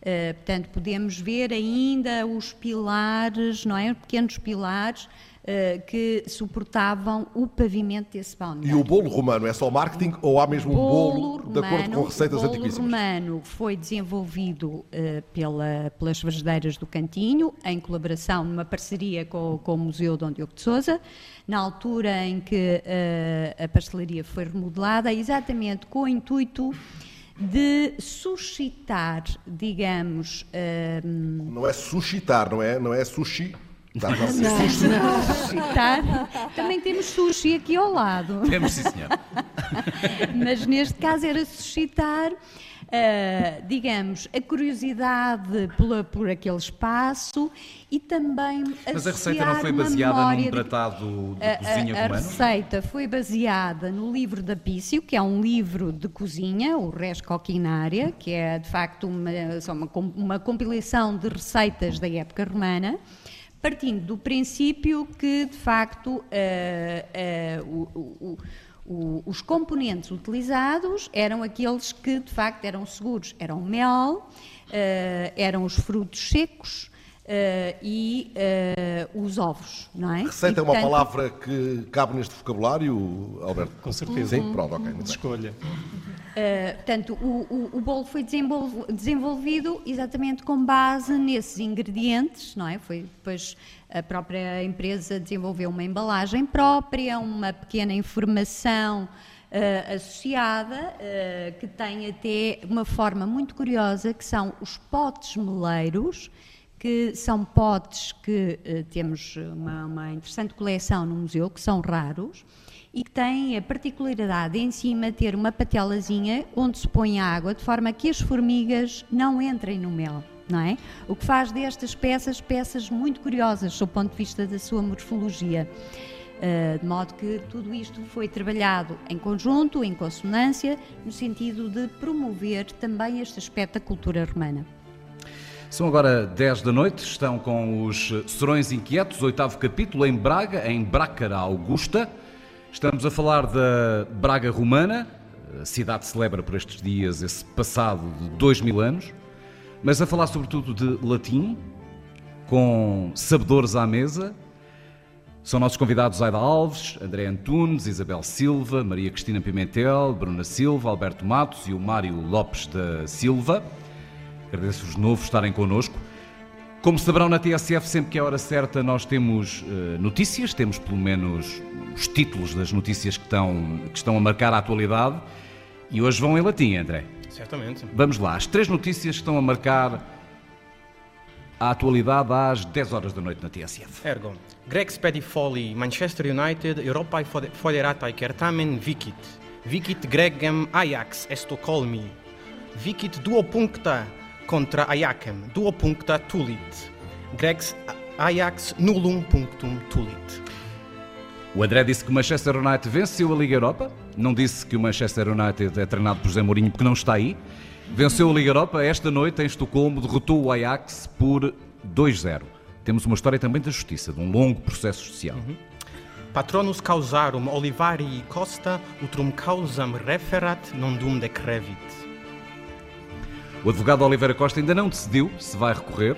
Uh, portanto, podemos ver ainda os pilares, não é? Pequenos pilares uh, que suportavam o pavimento desse E balneário. o bolo romano é só marketing ou há mesmo um bolo, de acordo com receitas o bolo antiquíssimas? romano foi desenvolvido eh, pela, pelas frigideiras do Cantinho, em colaboração, numa parceria com, com o Museu Dom Diogo de Sousa, na altura em que eh, a pastelaria foi remodelada, exatamente com o intuito de suscitar, digamos, eh, Não é suscitar, não é, não é sushi. Tá, não, suscitar. Também temos sushi aqui ao lado. Temos, sim, senhor. mas neste caso era suscitar, ah, digamos, a curiosidade pela, por aquele espaço e também Mas a receita não foi baseada num de- tratado de a, a- cozinha a romano? receita foi baseada no livro da Pício, que é um livro de cozinha, o Res Coquinária, que é de facto uma, uma, uma compilação de receitas da época romana, partindo do princípio que de facto eh, o- o- o- os componentes utilizados eram aqueles que de facto eram seguros, eram o mel, eh, eram os frutos secos. eh, e eh, os ovos, não é? Receita E, é uma portanto, palavra que cabe neste vocabulário, Alberto? Com certeza. Sim, pronto, ok, muito. Escolha. Uh, portanto, o, o, o, bolo foi desenvolvido exatamente com base nesses ingredientes, não é? Foi depois a própria empresa desenvolveu uma embalagem própria, uma pequena informação uh, associada, uh, que tem até uma forma muito curiosa, que são os potes meleiros, que são potes que temos uma, uma interessante coleção no museu, que são raros, e que tem a particularidade em cima ter uma patelazinha onde se põe água de forma que as formigas não entrem no mel. Não é? O que faz destas peças peças muito curiosas do ponto de vista da sua morfologia. Uh, de modo que tudo isto foi trabalhado em conjunto, em consonância, no sentido de promover também este aspecto da cultura romana. São agora 10 da noite, estão com os Serões Inquietos, oitavo capítulo, em Braga, em Brácara Augusta. Estamos a falar da Braga Romana, a cidade celebra por estes dias esse passado de dois mil anos, mas a falar sobretudo de latim, com sabedores à mesa. São nossos convidados Aida Alves, André Antunes, Isabel Silva, Maria Cristina Pimentel, Bruna Silva, Alberto Matos e o Mário Lopes da Silva. Agradeço-vos de novo estarem connosco. Como saberão na TSF, sempre que é hora certa nós temos uh, notícias, temos pelo menos os títulos das notícias que estão, que estão a marcar a atualidade e hoje vão em latim, André. Certamente. Vamos lá, as três notícias que estão a marcar a atualidade às 10 horas da noite na TSF. Ergo, Greg Spedifoli, Manchester United, Europa Foderatai Kertamen, Vikit. Vikit Gregem Ajax, Estocolmi. Vikit duo puncta contra Ajaxem, duo puncta tulit. Gregs Ajax nullum punctum tulit. O André disse que o Manchester United venceu a Liga Europa. Não disse que o Manchester United é treinado por José Mourinho porque não está aí. Venceu a Liga Europa esta noite em Estocolmo, derrotou o Ajax por 2-0. Temos uma história também da justiça, de um longo processo social. Uhum. Patronus causarum Olivari Costa utrum causam referat non dum decrevit. O advogado Oliveira Costa ainda não decidiu se vai recorrer.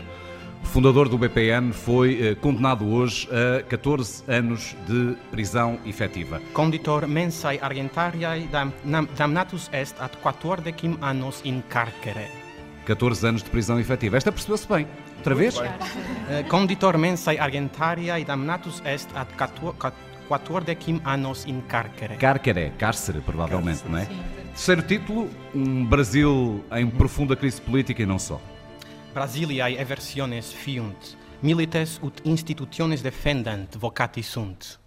O fundador do BPN foi eh, condenado hoje a 14 anos de prisão efetiva. Conditor mensae argentariae damnatus est ad quatordequim annos in carcere. 14 anos de prisão efetiva. Esta percebeu-se bem. Outra vez? Uh, conditor mensae argentariae damnatus est ad quatordequim annos in carcere. Carcere, cárcere, provavelmente, não é? Sim. Terceiro título, um Brasil em profunda crise política e não só. Brasiliae eversiones fiunt, milites ut institutiones defendant vocati sunt.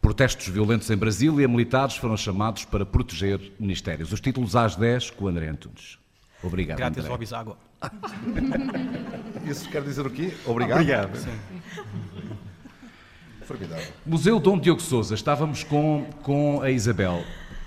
Protestos violentos em Brasília, militares foram chamados para proteger ministérios. Os títulos às 10 com André Antunes. Obrigado. Graças André. água. *laughs* Isso quer dizer o quê? Obrigado. Obrigado. Sim. Formidável. Museu Dom Diogo Souza. Estávamos com, com a Isabel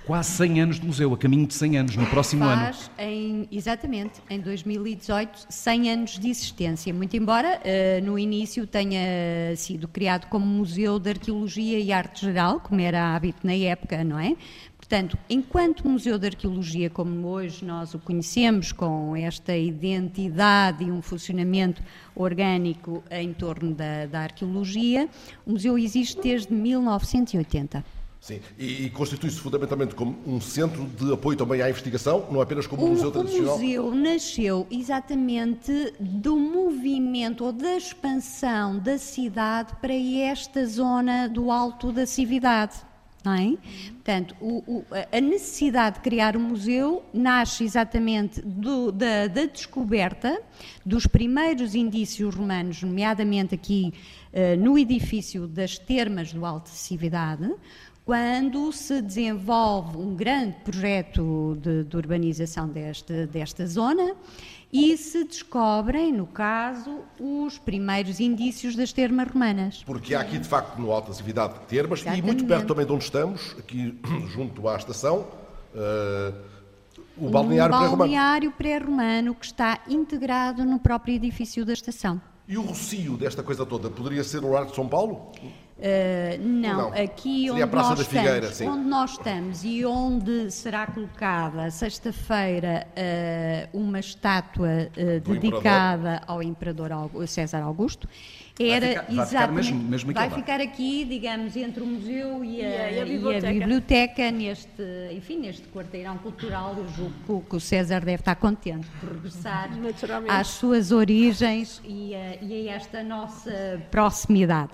quase 100 anos de museu, a caminho de 100 anos, no próximo Faz ano. Em, exatamente, em 2018, 100 anos de existência. Muito embora uh, no início tenha sido criado como Museu de Arqueologia e Arte Geral, como era hábito na época, não é? Portanto, enquanto Museu de Arqueologia, como hoje nós o conhecemos, com esta identidade e um funcionamento orgânico em torno da, da arqueologia, o museu existe desde 1980. Sim, e, e constitui-se fundamentalmente como um centro de apoio também à investigação, não apenas como um museu tradicional? O museu nasceu exatamente do movimento ou da expansão da cidade para esta zona do alto da cividade. Não é? Portanto, o, o, a necessidade de criar um museu nasce exatamente do, da, da, descoberta dos primeiros indícios romanos, nomeadamente aqui uh, no edifício das termas do Alto de Cividade, quando se desenvolve um grande projeto de, de urbanização desta, desta zona e se descobrem, no caso, os primeiros indícios das termas romanas. Porque há aqui, de facto, no Alta Cividade, termas Exatamente. e muito perto também de onde estamos, aqui *clears throat* junto à estação, uh, o balneário um pré-romano. balneário pré-romano que está integrado no próprio edifício da estação. E o rocio desta coisa toda poderia ser o Lar de São Paulo? Uh, não, não, aqui onde nós, Figueira, estamos, onde nós estamos e onde será colocada sexta-feira uh, uma estátua uh, dedicada imperador. ao imperador César Augusto, era vai ficar, exatamente. Vai ficar, mesmo, mesmo vai ficar aqui, digamos, entre o museu e a, e a, biblioteca. E a biblioteca. neste, enfim, neste quarteirão cultural. Eu julgo que o César deve estar contente por regressar às suas origens e a, e a esta nossa proximidade.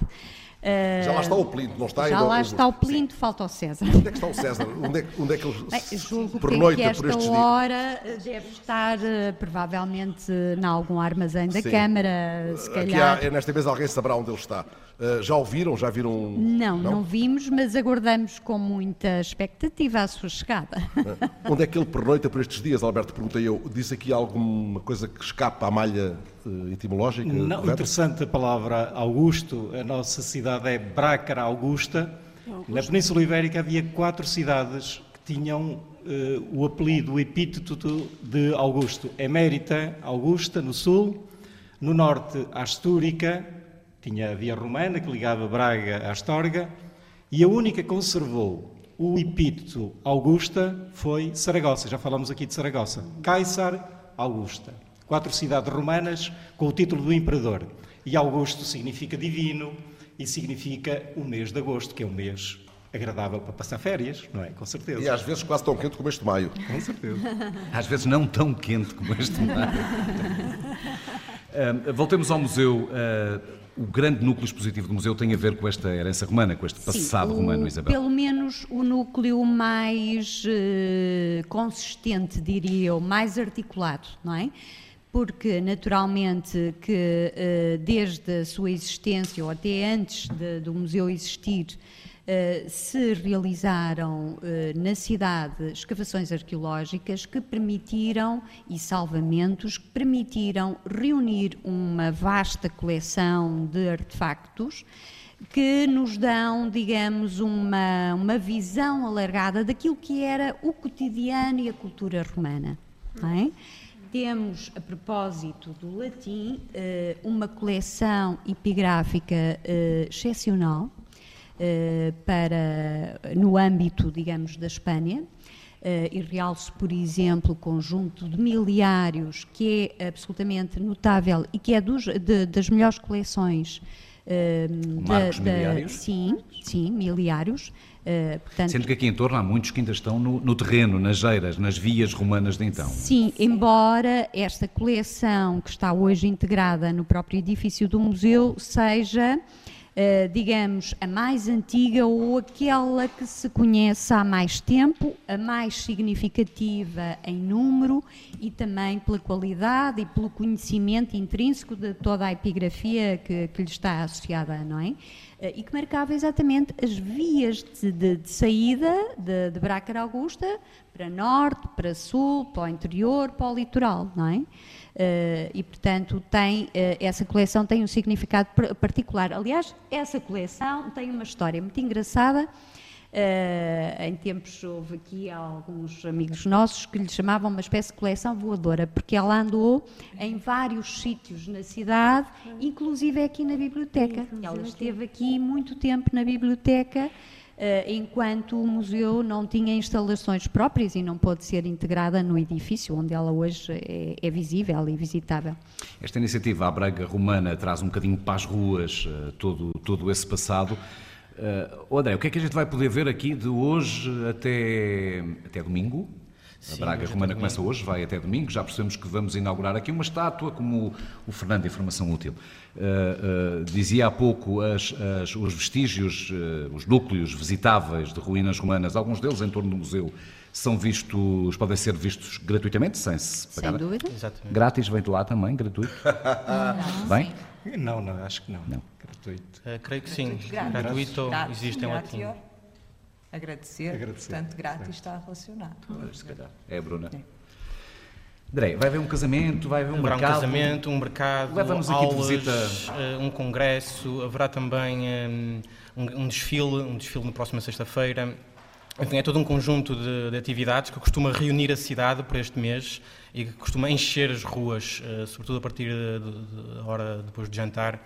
Já lá está o Plinto, não está Já lá está o Plinto, Sim. falta o César. Onde é que está o César? Onde é, onde é que ele Bem, julgo pernoita que, que esta hora dias? deve estar uh, provavelmente em algum armazém da Sim. Câmara, se calhar. Aqui há, nesta mesa alguém saberá onde ele está. Uh, já o viram? Já viram? Não, não, não, vimos, mas aguardamos com muita expectativa a sua chegada. Uh, onde é que ele pernoita por estes dias, Alberto? Perguntei eu. Disse aqui alguma coisa que escapa à malha uh, etimológica? Não, interessante a palavra Augusto. A nossa cidade é Brácara Augusta. Augusto. Na Península Ibérica havia quatro cidades que tinham o apelido, o epíteto de Augusto. Emérita Augusta, no sul. No norte, Astúrica, tinha a via romana que ligava Braga à Astorga e a única que conservou o epíteto Augusta foi Saragossa. Já falamos aqui de Saragossa. Caesar Augusta. Quatro cidades romanas com o título do imperador. E Augusto significa divino e significa o mês de agosto, que é um mês agradável para passar férias, não é? Com certeza. E às vezes quase tão quente como este maio. Com certeza. *laughs* às vezes não tão quente como este maio. *laughs* uh, voltemos ao museu. Uh, o grande núcleo expositivo do museu tem a ver com esta herança romana, com este passado Sim, o, romano, Isabel? Pelo menos o núcleo mais uh, consistente, diria eu, mais articulado, não é? Porque, naturalmente, que uh, desde a sua existência, ou até antes de, do museu existir, se realizaram uh, na cidade escavações arqueológicas que permitiram, e salvamentos, que permitiram reunir uma vasta coleção de artefactos que nos dão, digamos, uma, uma visão alargada daquilo que era o cotidiano e a cultura romana. É? Temos, a propósito do latim, uh, uma coleção epigráfica excepcional, eh, para, no âmbito, digamos, da Espanha. Uh, e realço, por exemplo, o conjunto de miliários, que é absolutamente notável e que é dos, de, das melhores coleções. Uh, Marcos da, miliários? sim, sim, miliários. Uh, portanto, Sendo que aqui em torno há muitos que ainda estão no, no, terreno, nas geiras, nas vias romanas de então. Sim, embora esta coleção que está hoje integrada no próprio edifício do museu seja eh, digamos, a mais antiga ou aquela que se conhece há mais tempo, a mais significativa em número e também pela qualidade e pelo conhecimento intrínseco de toda a epigrafia que, que lhe está associada, não é? Eh, e que marcava exatamente as vias de, de, de saída de, de Brácara Augusta para norte, para sul, para o interior, para o litoral, não é? Uh, e, portanto, tem, uh, essa coleção tem um significado particular. Aliás, essa coleção tem uma história muito engraçada. Uh, em tempos houve aqui alguns amigos nossos que lhe chamavam uma espécie de coleção voadora, porque ela andou em vários sítios na cidade, inclusive aqui na biblioteca. Ela esteve aqui muito tempo na biblioteca eh, enquanto o museu não tinha instalações próprias e não pode ser integrada no edifício, onde ela hoje é, é visível e visitável. Esta iniciativa, a Braga Romana, traz um bocadinho para as ruas eh, todo, todo esse passado. Uh, André, o que é que a gente vai poder ver aqui de hoje até, até domingo? A Braga Romana começa hoje, vai até domingo. Já percebemos que vamos inaugurar aqui uma estátua, como o, o Fernando, Informação Útil. Uh, uh, dizia há pouco as, as, os vestígios, uh, os núcleos visitáveis de ruínas romanas, alguns deles em torno do museu, são vistos, podem ser vistos gratuitamente, sem se pagar. Sem dúvida. Exatamente. Grátis vem de lá também, gratuito? *laughs* Bem? Não, não, acho que não. não. Gratuito. creio que sim. Gratuito, gratuito existe em latim agradecer, agradecer. portanto, grátis está relacionado. Pois, se calhar. É, Bruna. É. André, vai haver um casamento, vai haver um haverá mercado? um casamento, um mercado, Leva-nos aqui de visita... Eh, um congresso, haverá também eh, um, um desfile, um desfile na próxima sexta-feira. Enfim, é todo um conjunto de, de, atividades que costuma reunir a cidade por este mês e que costuma encher as ruas, eh, sobretudo a partir da hora depois de jantar,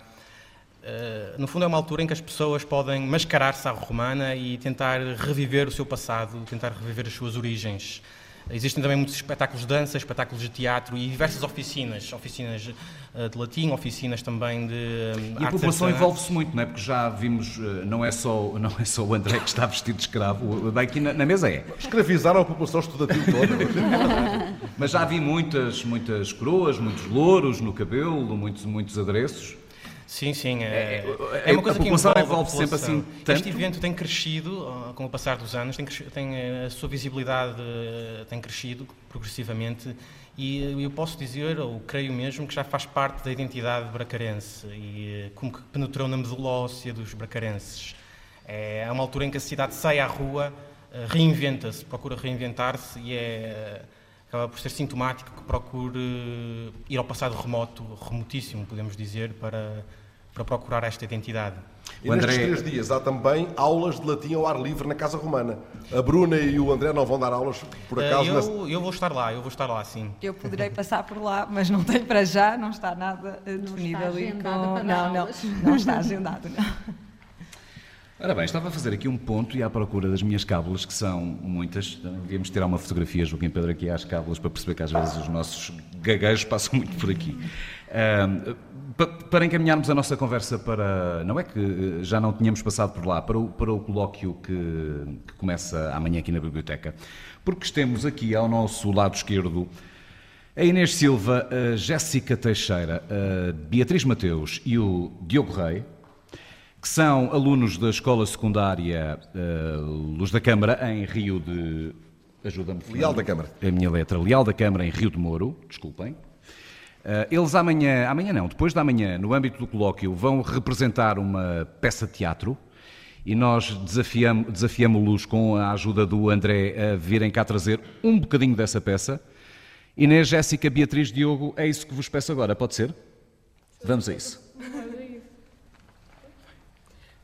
no fundo, é uma altura em que as pessoas podem mascarar-se à romana e tentar reviver o seu passado, tentar reviver as suas origens. Existem também muitos espetáculos de dança, espetáculos de teatro e diversas oficinas, oficinas eh, de latim, oficinas também de E a população envolve-se muito, não é? Porque já vimos, eh, não é só, *laughs* não é só o André que está vestido de escravo, aqui na, na mesa é. Escravizaram a população estudantil toda. *laughs* Mas já vi muitas, muitas coroas, muitos louros no cabelo, muitos, muitos adereços. Sim, sim. É, é, é uma coisa que envolve, envolve sempre assim tanto? Este evento tem crescido com o passar dos anos, tem, tem, a sua visibilidade eh, tem crescido progressivamente e eu posso dizer, ou creio mesmo, que já faz parte da identidade bracarense e eh, como que penetrou na medula óssea dos bracarenses. É uma altura em que a cidade sai à rua, eh, reinventa-se, procura reinventar-se e é acaba por ser sintomático que procure ir ao passado remoto, remotíssimo, podemos dizer, para para procurar esta identidade. E André... nestes três dias há também aulas de latim ao ar livre na Casa Romana. A Bruna e o André não vão dar aulas, por eh, acaso? Eu, eu vou estar lá, eu vou estar lá, sim. Eu poderei passar por lá, mas não tenho para já, não está nada eh, definido ali. Com... Não, não, não está agendado, não. Ora bem, estava a fazer aqui um ponto e à procura das minhas cábulas, que são muitas. Devíamos tirar uma fotografia, Joaquim Pedro, aqui às cábulas, para perceber que às vezes os nossos gaguejos passam muito por aqui. Uh, para encaminharmos a nossa conversa para. Não é que eh, já não tínhamos passado por lá, para o, para o colóquio que, que começa amanhã aqui na biblioteca, porque temos aqui ao nosso lado esquerdo a Inês Silva, a Jéssica Teixeira, a Beatriz Mateus e o Diogo Rei, que são alunos da escola secundária uh, Luz da Câmara, em Rio de. Ajuda-me. Leal da Câmara. A minha letra. Leal da Câmara, em Rio de Moro. Desculpem. Uh, eles amanhã, amanhã não, depois da manhã, no âmbito do colóquio, vão representar uma peça de teatro e nós desafiamos-los desafiamos com a ajuda do André a virem cá trazer um bocadinho dessa peça. Inês, Jéssica, Beatriz, Diogo, é isso que vos peço agora, pode ser? Vamos a isso.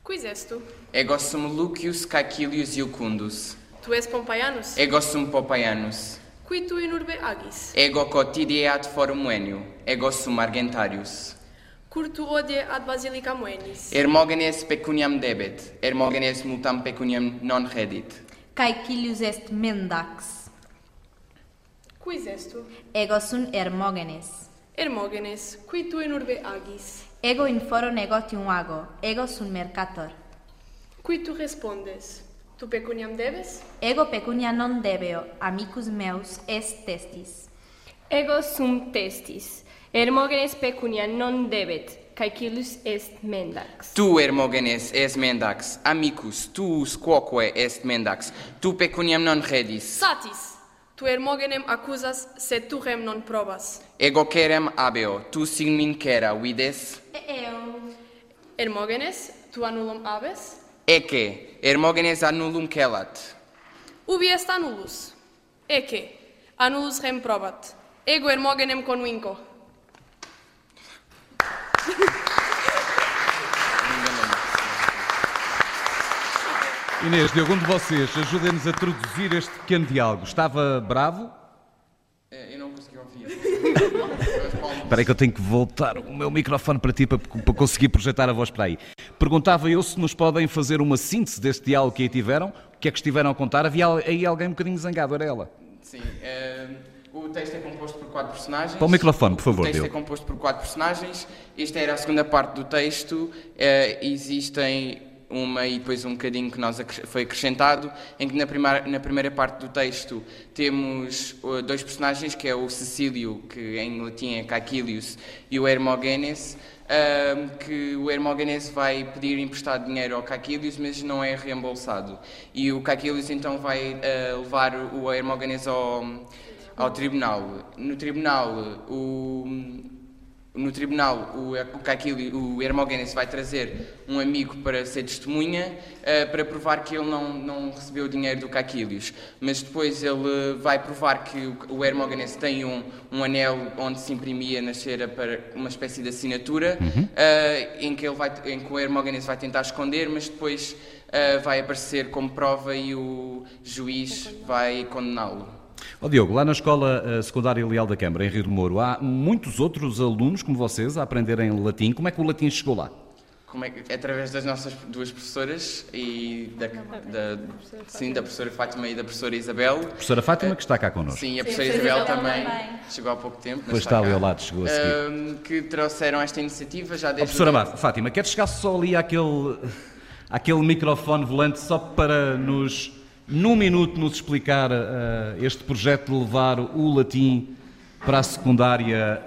Quis és tu? Ego sum Lucius Caecilius Iucundus. Tu és Pompeianus? Ego sum Pompeianus. qui tu in urbe agis. Ego cotidie ad forum venio, ego sum argentarius. Cur tu odie ad basilica moenis. Hermogenes pecuniam debet, Hermogenes multam pecuniam non redit. Cae cilius est mendax. Quis est tu? Ego sum Hermogenes. Hermogenes, qui tu in urbe agis. Ego in foro negotium ago, ego sum mercator. Qui tu respondes? Tu pecuniam debes? Ego pecunia non debeo, amicus meus est testis. Ego sum testis, Hermogenes pecunia non debet, caecilus est mendax. Tu, Hermogenes, est mendax, amicus, tu quoque est mendax, tu pecuniam non redis. Satis! Tu Hermogenem accusas, sed tu rem non probas. Ego cerem abeo, tu signin cera, vides? Eo. Hermogenes, tu annulum abes? Ece, Hermogenes annulum celat. Ubi est annulus? Ece, annulus rem probat. Ego Hermogenem convinco. Inês, de algum de vocês, ajudem-nos a traduzir este pequeno diálogo. Estava bravo? É, eu não. *laughs* Espera aí que eu tenho que voltar o meu microfone para ti para, para conseguir projetar a voz para aí. Perguntava eu se nos podem fazer uma síntese deste diálogo que aí tiveram, o que é que estiveram a contar. Havia aí alguém um bocadinho zangado, era ela. Sim. Uh, o texto é composto por quatro personagens. Para o microfone, por favor. O texto é composto por quatro personagens. Esta era a segunda parte do texto. Uh, existem uma e depois um bocadinho que nós foi acrescentado, em que na primeira, na primeira parte do texto temos dois personagens, que é o Cecílio, que em latim é Caquilius, e o Hermogenes, que o Hermogenes vai pedir emprestado dinheiro ao Caquilius, mas não é reembolsado. E o Caquilius então vai uh, levar o Hermogenes ao, ao tribunal. No tribunal, o no tribunal o, o Caquili, o Hermógenes vai trazer um amigo para ser testemunha uh, para provar que ele não, não recebeu dinheiro do Caquilius. Mas depois ele vai provar que o, o Hermógenes tem um, um anel onde se imprimia na cera para uma espécie de assinatura, uhum. uh, em, que ele vai, em que o Hermógenes vai tentar esconder, mas depois uh, vai aparecer como prova e o juiz vai condená-lo. Oh, Diogo, lá na Escola eh, Secundária Leal da Câmara, em Rio de Moro, há muitos outros alunos como vocês a aprenderem latim. Como é que o latim chegou lá? como é que, através das nossas duas professoras e da, da, sim, da professora Fátima e da professora Isabel. A professora Fátima que está cá connosco. Sim, a professora sim, Isabel, Isabel também, também, chegou há pouco tempo. Pois está, ali ao lado, chegou a seguir. Que trouxeram esta iniciativa já desde... Oh, professora Fátima, quer chegar só ali àquele, àquele microfone volante só para nos, num minuto, nos explicar uh, este projeto de levar o latim para a secundária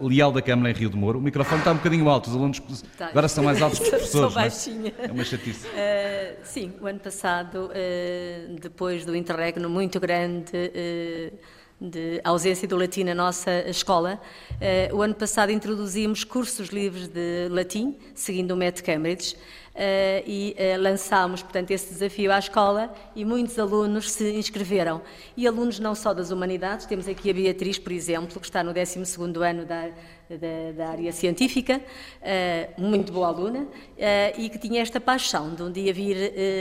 uh, Leal da Câmara em Rio de Moro. O microfone está um bocadinho alto, os alunos tá. *laughs* agora são mais altos que os *laughs* professores. Sou é? baixinha. É uma chatice. Uh, sim, o ano passado, uh, depois do interregno muito grande de ausência do latim na nossa escola, o ano passado introduzimos cursos livres de latim, seguindo o método Cambridge, Uh, e uh, lançámos, portanto, esse desafio à escola e muitos alunos se inscreveram. E alunos não só das humanidades, temos aqui a Beatriz, por exemplo, que está no 12º ano da, da, da área científica, uh, muito boa aluna, e que tinha esta paixão de um dia vir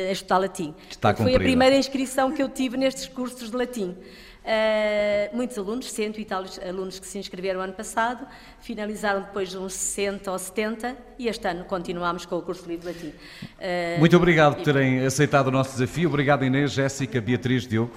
a estudar latim. Está Foi a primeira inscrição que eu tive nestes cursos de latim. Uh, muitos alunos, cento e tal alunos que se inscreveram ano passado, finalizaram depois de uns 60 ou 70 e este ano continuamos com o curso livre latim. Uh, Muito obrigado por terem aceitado o nosso desafio. Obrigado Inês, Jéssica, Beatriz, Diogo.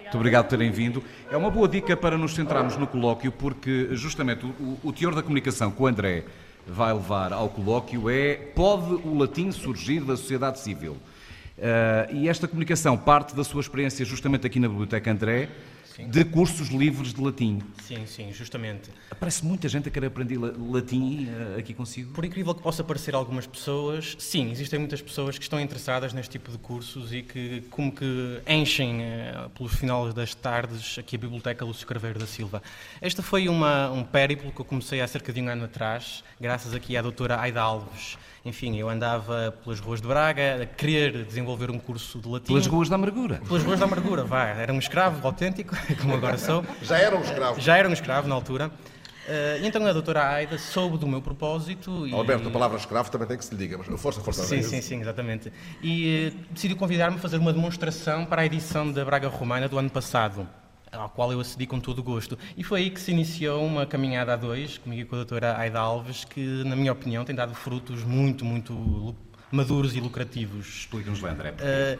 Muito obrigado por terem vindo. É uma boa dica para nos centrarmos no colóquio, porque justamente o, o teor da comunicação que o André vai levar ao colóquio é pode o latim surgir da sociedade civil? Uh, e esta comunicação parte da sua experiência justamente aqui na Biblioteca André, sim. de cursos livres de latim. Sim, sim, justamente. Aparece muita gente a querer aprender latim uh, aqui consigo. Por incrível que possa parecer algumas pessoas, sim, existem muitas pessoas que estão interessadas neste tipo de cursos e que como que enchem uh, pelos finais das tardes aqui a Biblioteca Lúcio Carveiro da Silva. Este foi uma, um périplo que eu comecei há cerca de um ano atrás, graças aqui à doutora Aida Alves, enfim, eu andava pelas ruas de Braga a querer desenvolver um curso de latim. Pelas ruas da amargura. Pelas ruas da amargura, vá. Era um escravo autêntico, *laughs* como agora sou. Já era um escravo. Já era um escravo na altura. Uh, então a doutora Aida soube do meu propósito e... Alberto, a palavra escravo também tem que se lhe diga, mas força, força. Sim, sim, sim, exatamente. E uh, decidiu convidar-me a fazer uma demonstração para a edição da Braga Romana do ano passado ao qual eu acedi com todo o gosto. E foi aí que se iniciou uma caminhada a dois, comigo e com a doutora Aida Alves, que, na minha opinião, tem dado frutos muito, muito maduros e lucrativos. Explica-nos lá, André. Uh,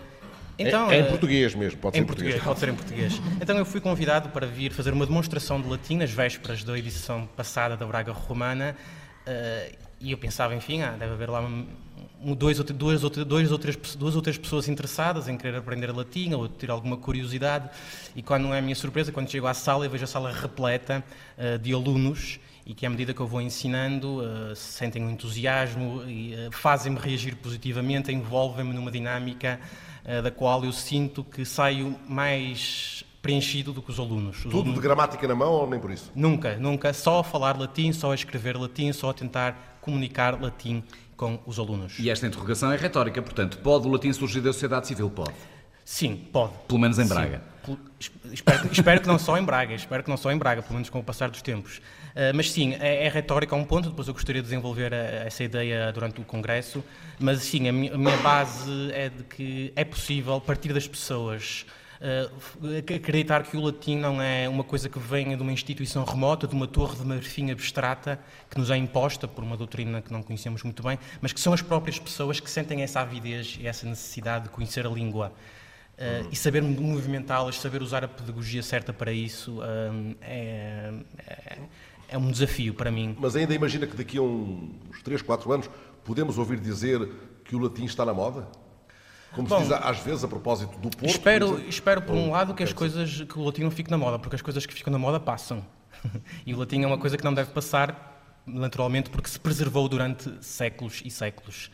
então, é, é, em português mesmo, pode ser em português. português. Pode ser em português. Então eu fui convidado para vir fazer uma demonstração de latim nas vésperas da edição passada da Braga Romana uh, e eu pensava, enfim, ah, deve haver lá dois ou, duas, ou, dois ou três, duas ou três pessoas interessadas em querer aprender latim ou ter alguma curiosidade. E quando não é a minha surpresa, quando chego à sala, eu vejo a sala repleta uh, de alunos e que, à medida que eu vou ensinando, uh, sentem um entusiasmo e uh, fazem-me reagir positivamente, envolvem-me numa dinâmica da qual eu sinto que saio mais preenchido do que os alunos. Os Tudo alunos... de gramática na mão ou nem por isso? Nunca, nunca. Só a falar latim, só a escrever latim, só a tentar comunicar latim com os alunos. E esta interrogação é retórica, portanto, pode o latim surgir da sociedade civil? Pode. Sim, pode. Pelo menos em Braga. Espero, espero, que não só em Braga, espero que não só em Braga, pelo menos com o passar dos tempos. Uh, mas sim, é, é, retórica a um ponto, depois eu gostaria de desenvolver a, essa ideia durante o Congresso, mas sim, a minha, a minha base é de que é possível partir das pessoas acreditar que o latim não é uma coisa que venha de uma instituição remota, de uma torre de marfim abstrata que nos é imposta por uma doutrina que não conhecemos muito bem, mas que são as próprias pessoas que sentem essa avidez e essa necessidade de conhecer a língua. Uh, e saber movimentá-las, saber usar a pedagogia certa para isso uh, é, é, é, um desafio para mim. Mas ainda imagina que daqui a uns 3, 4 anos podemos ouvir dizer que o latim está na moda? Como Bom, se diz às vezes a propósito do Porto. Espero, por espero por um lado que as coisas, que o latim não fique na moda, porque as coisas que ficam na moda passam. *laughs* e o latim é uma coisa que não deve passar, naturalmente, porque se preservou durante séculos e séculos.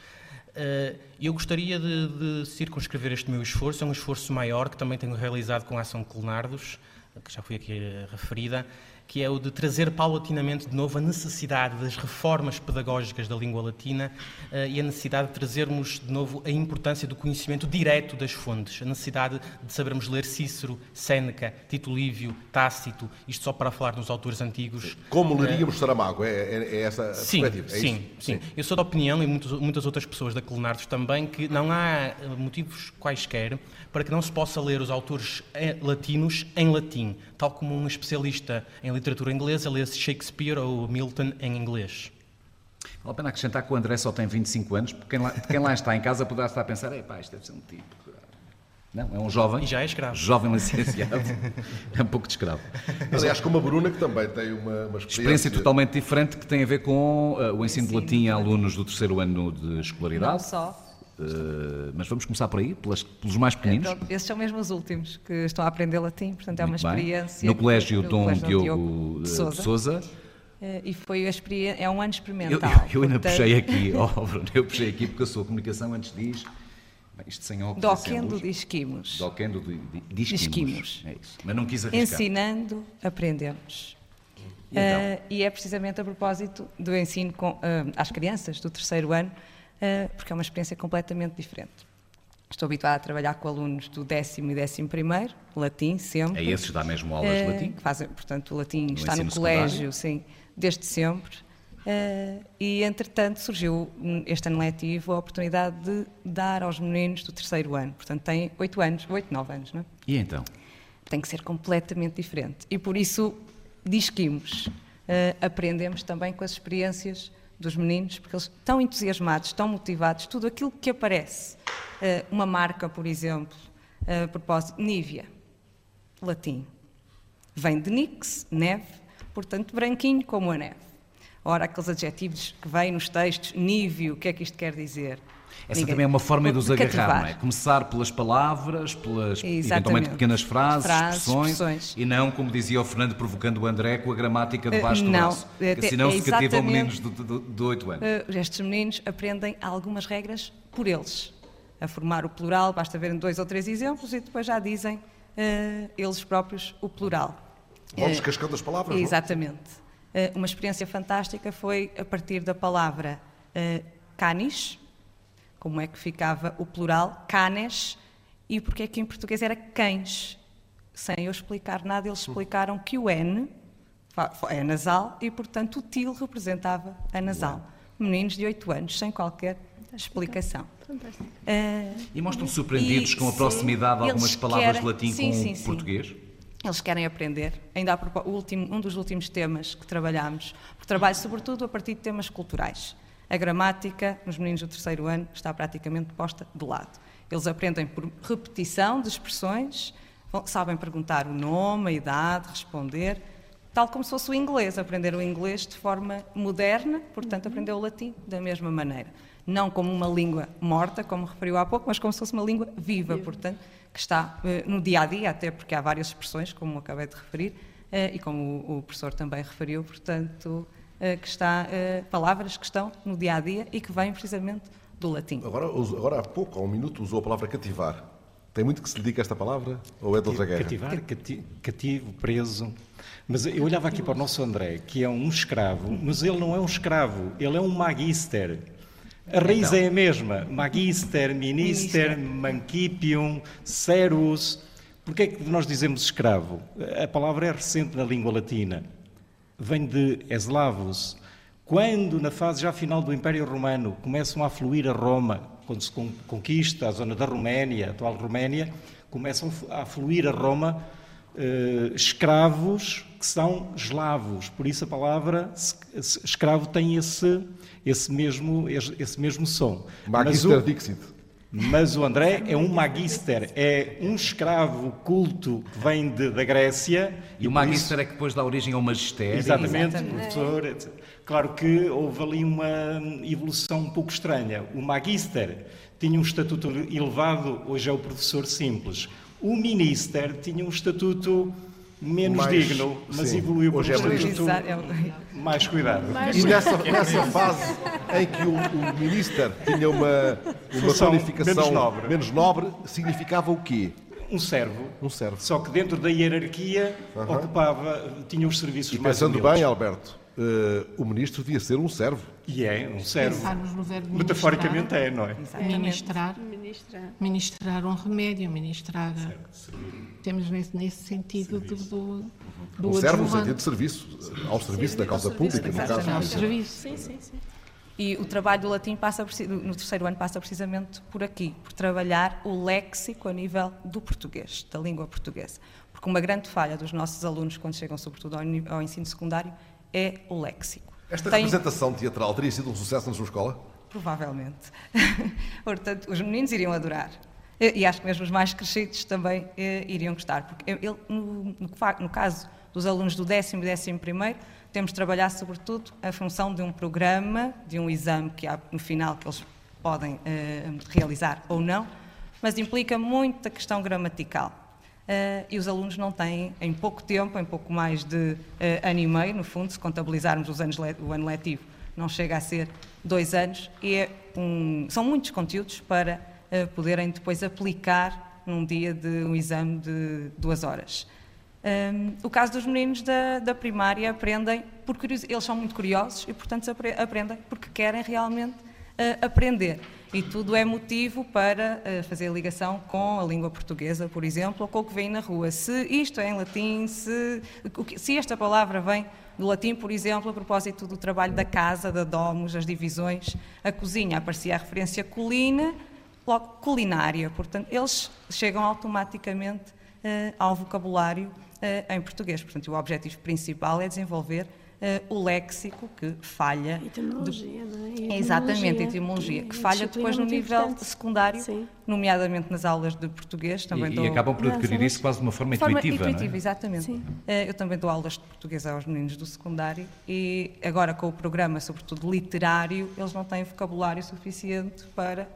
Eh, eu gostaria de, de circunscrever este meu esforço, é um esforço maior que também tenho realizado com a Ação Clenardos, que já foi aqui eh, referida, que é o de trazer paulatinamente de novo a necessidade das reformas pedagógicas da língua latina uh, e a necessidade de trazermos de novo a importância do conhecimento direto das fontes, a necessidade de sabermos ler Cícero, Séneca, Tito Lívio, Tácito, isto só para falar nos autores antigos. Como leríamos uh, Saramago, é, é, é essa a sim, perspectiva? É sim, sim, sim, Eu sou da opinião, e muitas, muitas outras pessoas da Clenardos também, que não há motivos quaisquer para que não se possa ler os autores eh, latinos em latim, tal como um especialista em literatura inglesa lê Shakespeare ou Milton em inglês. Vale a pena acrescentar que o André só tem 25 anos, porque quem lá, quem lá está em casa poderá estar a pensar, pá, isto deve ser um tipo. Não, é um jovem. E já é escravo. Jovem licenciado. *laughs* é um pouco de escravo. Aliás, como a Bruna, que também tem uma, uma experiência. Experiência totalmente diferente que tem a ver com uh, o ensino de latim a alunos do terceiro ano de escolaridade. Não só. Uh, mas vamos começar por aí, pelas, pelos mais pequeninos. É, esses são mesmo os últimos que estão a aprender latim, portanto é uma Muito bem. experiência. No Colégio no Dom Colégio Diogo de Sousa. Sousa. Eh, E foi a experiência, é um ano Eu, experimental. eu- eu ainda portanto, puxei *laughs* aqui, oh, Bruno, eu puxei aqui porque eu sou a comunicação antes diz. Bem, isto sem óculos. Doquendo luz. de esquimos. Doquendo de, de, de esquimos. É isso. Mas não quis arriscar. Ensinando, aprendemos. E então? Eh, e é precisamente a propósito do ensino com, eh, às crianças do terceiro ano, eh, porque é uma experiência completamente diferente. Estou habituada a trabalhar com alunos do décimo e décimo primeiro, latim sempre. A esses dá mesmo aulas de Eh, latim? que fazem, portanto, o latim está no colégio, sim, desde sempre. Eh, e, entretanto, surgiu este ano letivo a oportunidade de dar aos meninos do terceiro ano. Portanto, têm oito anos, oito, nove anos, não é? E então? Tem que ser completamente diferente. E por isso disquimos, eh, aprendemos também com as experiências dos meninos, porque eles estão entusiasmados, estão motivados, tudo aquilo que aparece. Eh, uma marca, por exemplo, eh, a propósito, Nívia, latim. Vem de nix, neve, portanto branquinho como a neve. Ora, aqueles adjetivos que vêm nos textos, nívio, o que é que isto quer dizer? Essa Ninguém- também é uma forma de os agarrar, não é? Começar pelas palavras, pelas Exatamente. eventualmente pequenas frases, Frases, expressões, expressões. e não, como dizia o Fernando, provocando o André com a gramática debaixo Eh, do não, braço. é- Porque senão é se cativam meninos de, de, de 8 anos. Uh, estes meninos aprendem algumas regras por eles. A formar o plural, basta verem dois ou três exemplos e depois já dizem uh, eles próprios o plural. Vão Uh, descascando as palavras, não? Exatamente. Uh, uma experiência fantástica foi a partir da palavra uh, canis, como é que ficava o plural, canes, e porque é que em português era cães. Sem eu explicar nada, eles explicaram que o N é nasal e, portanto, o til representava a nasal. Meninos de 8 anos, sem qualquer explicação. Fantástico. Uh, E mostram-se surpreendidos e- com a sim, proximidade de algumas palavras querem- de latim sim, com sim, o sim. português? Eles querem aprender. Ainda há último- um dos últimos temas que trabalhámos, porque trabalho sobretudo a partir de temas culturais. A gramática, nos meninos do terceiro ano, está praticamente posta de lado. Eles aprendem por repetição de expressões, sabem perguntar o nome, a idade, responder, tal como se fosse o inglês, aprender o inglês de forma moderna, portanto, aprender o latim da mesma maneira. Não como uma língua morta, como referiu há pouco, mas como se fosse uma língua viva, portanto, que está eh, no dia a dia, até porque há várias expressões, como acabei de referir, eh, e como o, o professor também referiu, portanto, que está, eh, palavras que estão no dia a dia e que vêm precisamente do latim. Agora, agora há pouco, há um minuto, usou a palavra cativar. Tem muito que se dedica a esta palavra? Ou é de outra guerra? Cativar, cati- cativo, preso. Mas eu olhava aqui para o nosso André, que é um escravo, mas ele não é um escravo, ele é um magister. A raiz Então. é a mesma. Magister, minister, mancipium, serus. Porquê é que nós dizemos escravo? A palavra é recente na língua latina. Vem de eslavos. Quando, na fase já final do Império Romano, começam a fluir a Roma, quando se con- conquista a zona da Roménia, a atual Roménia, começam a fluir a Roma eh, escravos que são eslavos. Por isso a palavra es- es- escravo tem esse, esse, mesmo, esse mesmo som. Magister Dixit. Mas o André é um magister, é um escravo culto que vem de- da Grécia. E o por magister é que depois dá origem ao magistério. Exatamente, Exatamente. professor. etc. Claro que houve ali uma evolução um pouco estranha. O magister tinha um estatuto elevado, hoje é o professor simples. O minister tinha um estatuto menos Mais- digno, mas sim. evoluiu para Hoje um é ministro. É mais cuidado. E nessa, nessa fase em que o, o minister tinha uma, uma Função qualificação menos nobre. menos nobre, significava o quê? Um servo. Um servo. Só que dentro da hierarquia ocupava, tinha os serviços E mais pensando humildes. bem, Alberto, eh, o ministro devia ser um servo. E é, um servo. Pensarmos no verbo Metaforicamente é, não é? Ministrar, Ministrar. ministrar um remédio, ministrar. Temos nesse, nesse sentido do, do, do Um servo no sentido de serviço, ao serviço da causa pública, no caso. Ao serviço. Sim, sim, sim. E o trabalho do latim passa no terceiro ano passa precisamente por aqui, por trabalhar o léxico a nível do português, da língua portuguesa. Porque uma grande falha dos nossos alunos quando chegam sobretudo ao ensino secundário é o léxico. Esta tem... representação teatral teria sido um sucesso na sua escola? Provavelmente. *laughs* Portanto, os meninos iriam adorar. E acho que mesmo os mais crescidos também eh, iriam gostar. Porque ele, no, no, caso dos alunos do décimo e décimo primeiro, temos de trabalhar sobretudo a função de um programa, de um exame que há no final que eles podem eh, realizar ou não, mas implica muito a questão gramatical. Uh, e os alunos não têm, em pouco tempo, em pouco mais de uh, ano e meio, no fundo, se contabilizarmos os anos o ano letivo, não chega a ser dois anos, é um, são muitos conteúdos para uh, poderem depois aplicar num dia de um exame de duas horas. Um, o caso dos meninos da, da primária aprendem, porque eles são muito curiosos e, portanto, aprendem porque querem realmente aprender e tudo é motivo para uh, fazer ligação com a língua portuguesa, por exemplo, ou com o que vem na rua. Se isto é em latim, se, se esta palavra vem do latim, por exemplo, a propósito do trabalho da casa, da domus, as divisões, a cozinha, aparecia a referência colina, logo culinária. Portanto, eles chegam automaticamente uh, ao vocabulário uh, em português. Portanto, o objetivo principal é desenvolver uh, o léxico que falha. Etimologia, de... não é? Etimologia, Exatamente, etimologia, que falha depois no nível importante. secundário, Sim. nomeadamente nas aulas de português. Também e, dou... e acabam por adquirir isso quase de uma forma, forma intuitiva. Intuitiva, é? exatamente. Uh, eu também dou aulas de português aos meninos do secundário e agora com o programa, sobretudo literário, eles não têm vocabulário suficiente para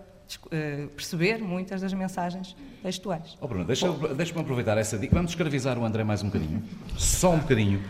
Uh, perceber muitas das mensagens textuais. Oh Bruno, deixa-me deixa aproveitar essa dica. Vamos escravizar o André mais um bocadinho. Só um bocadinho.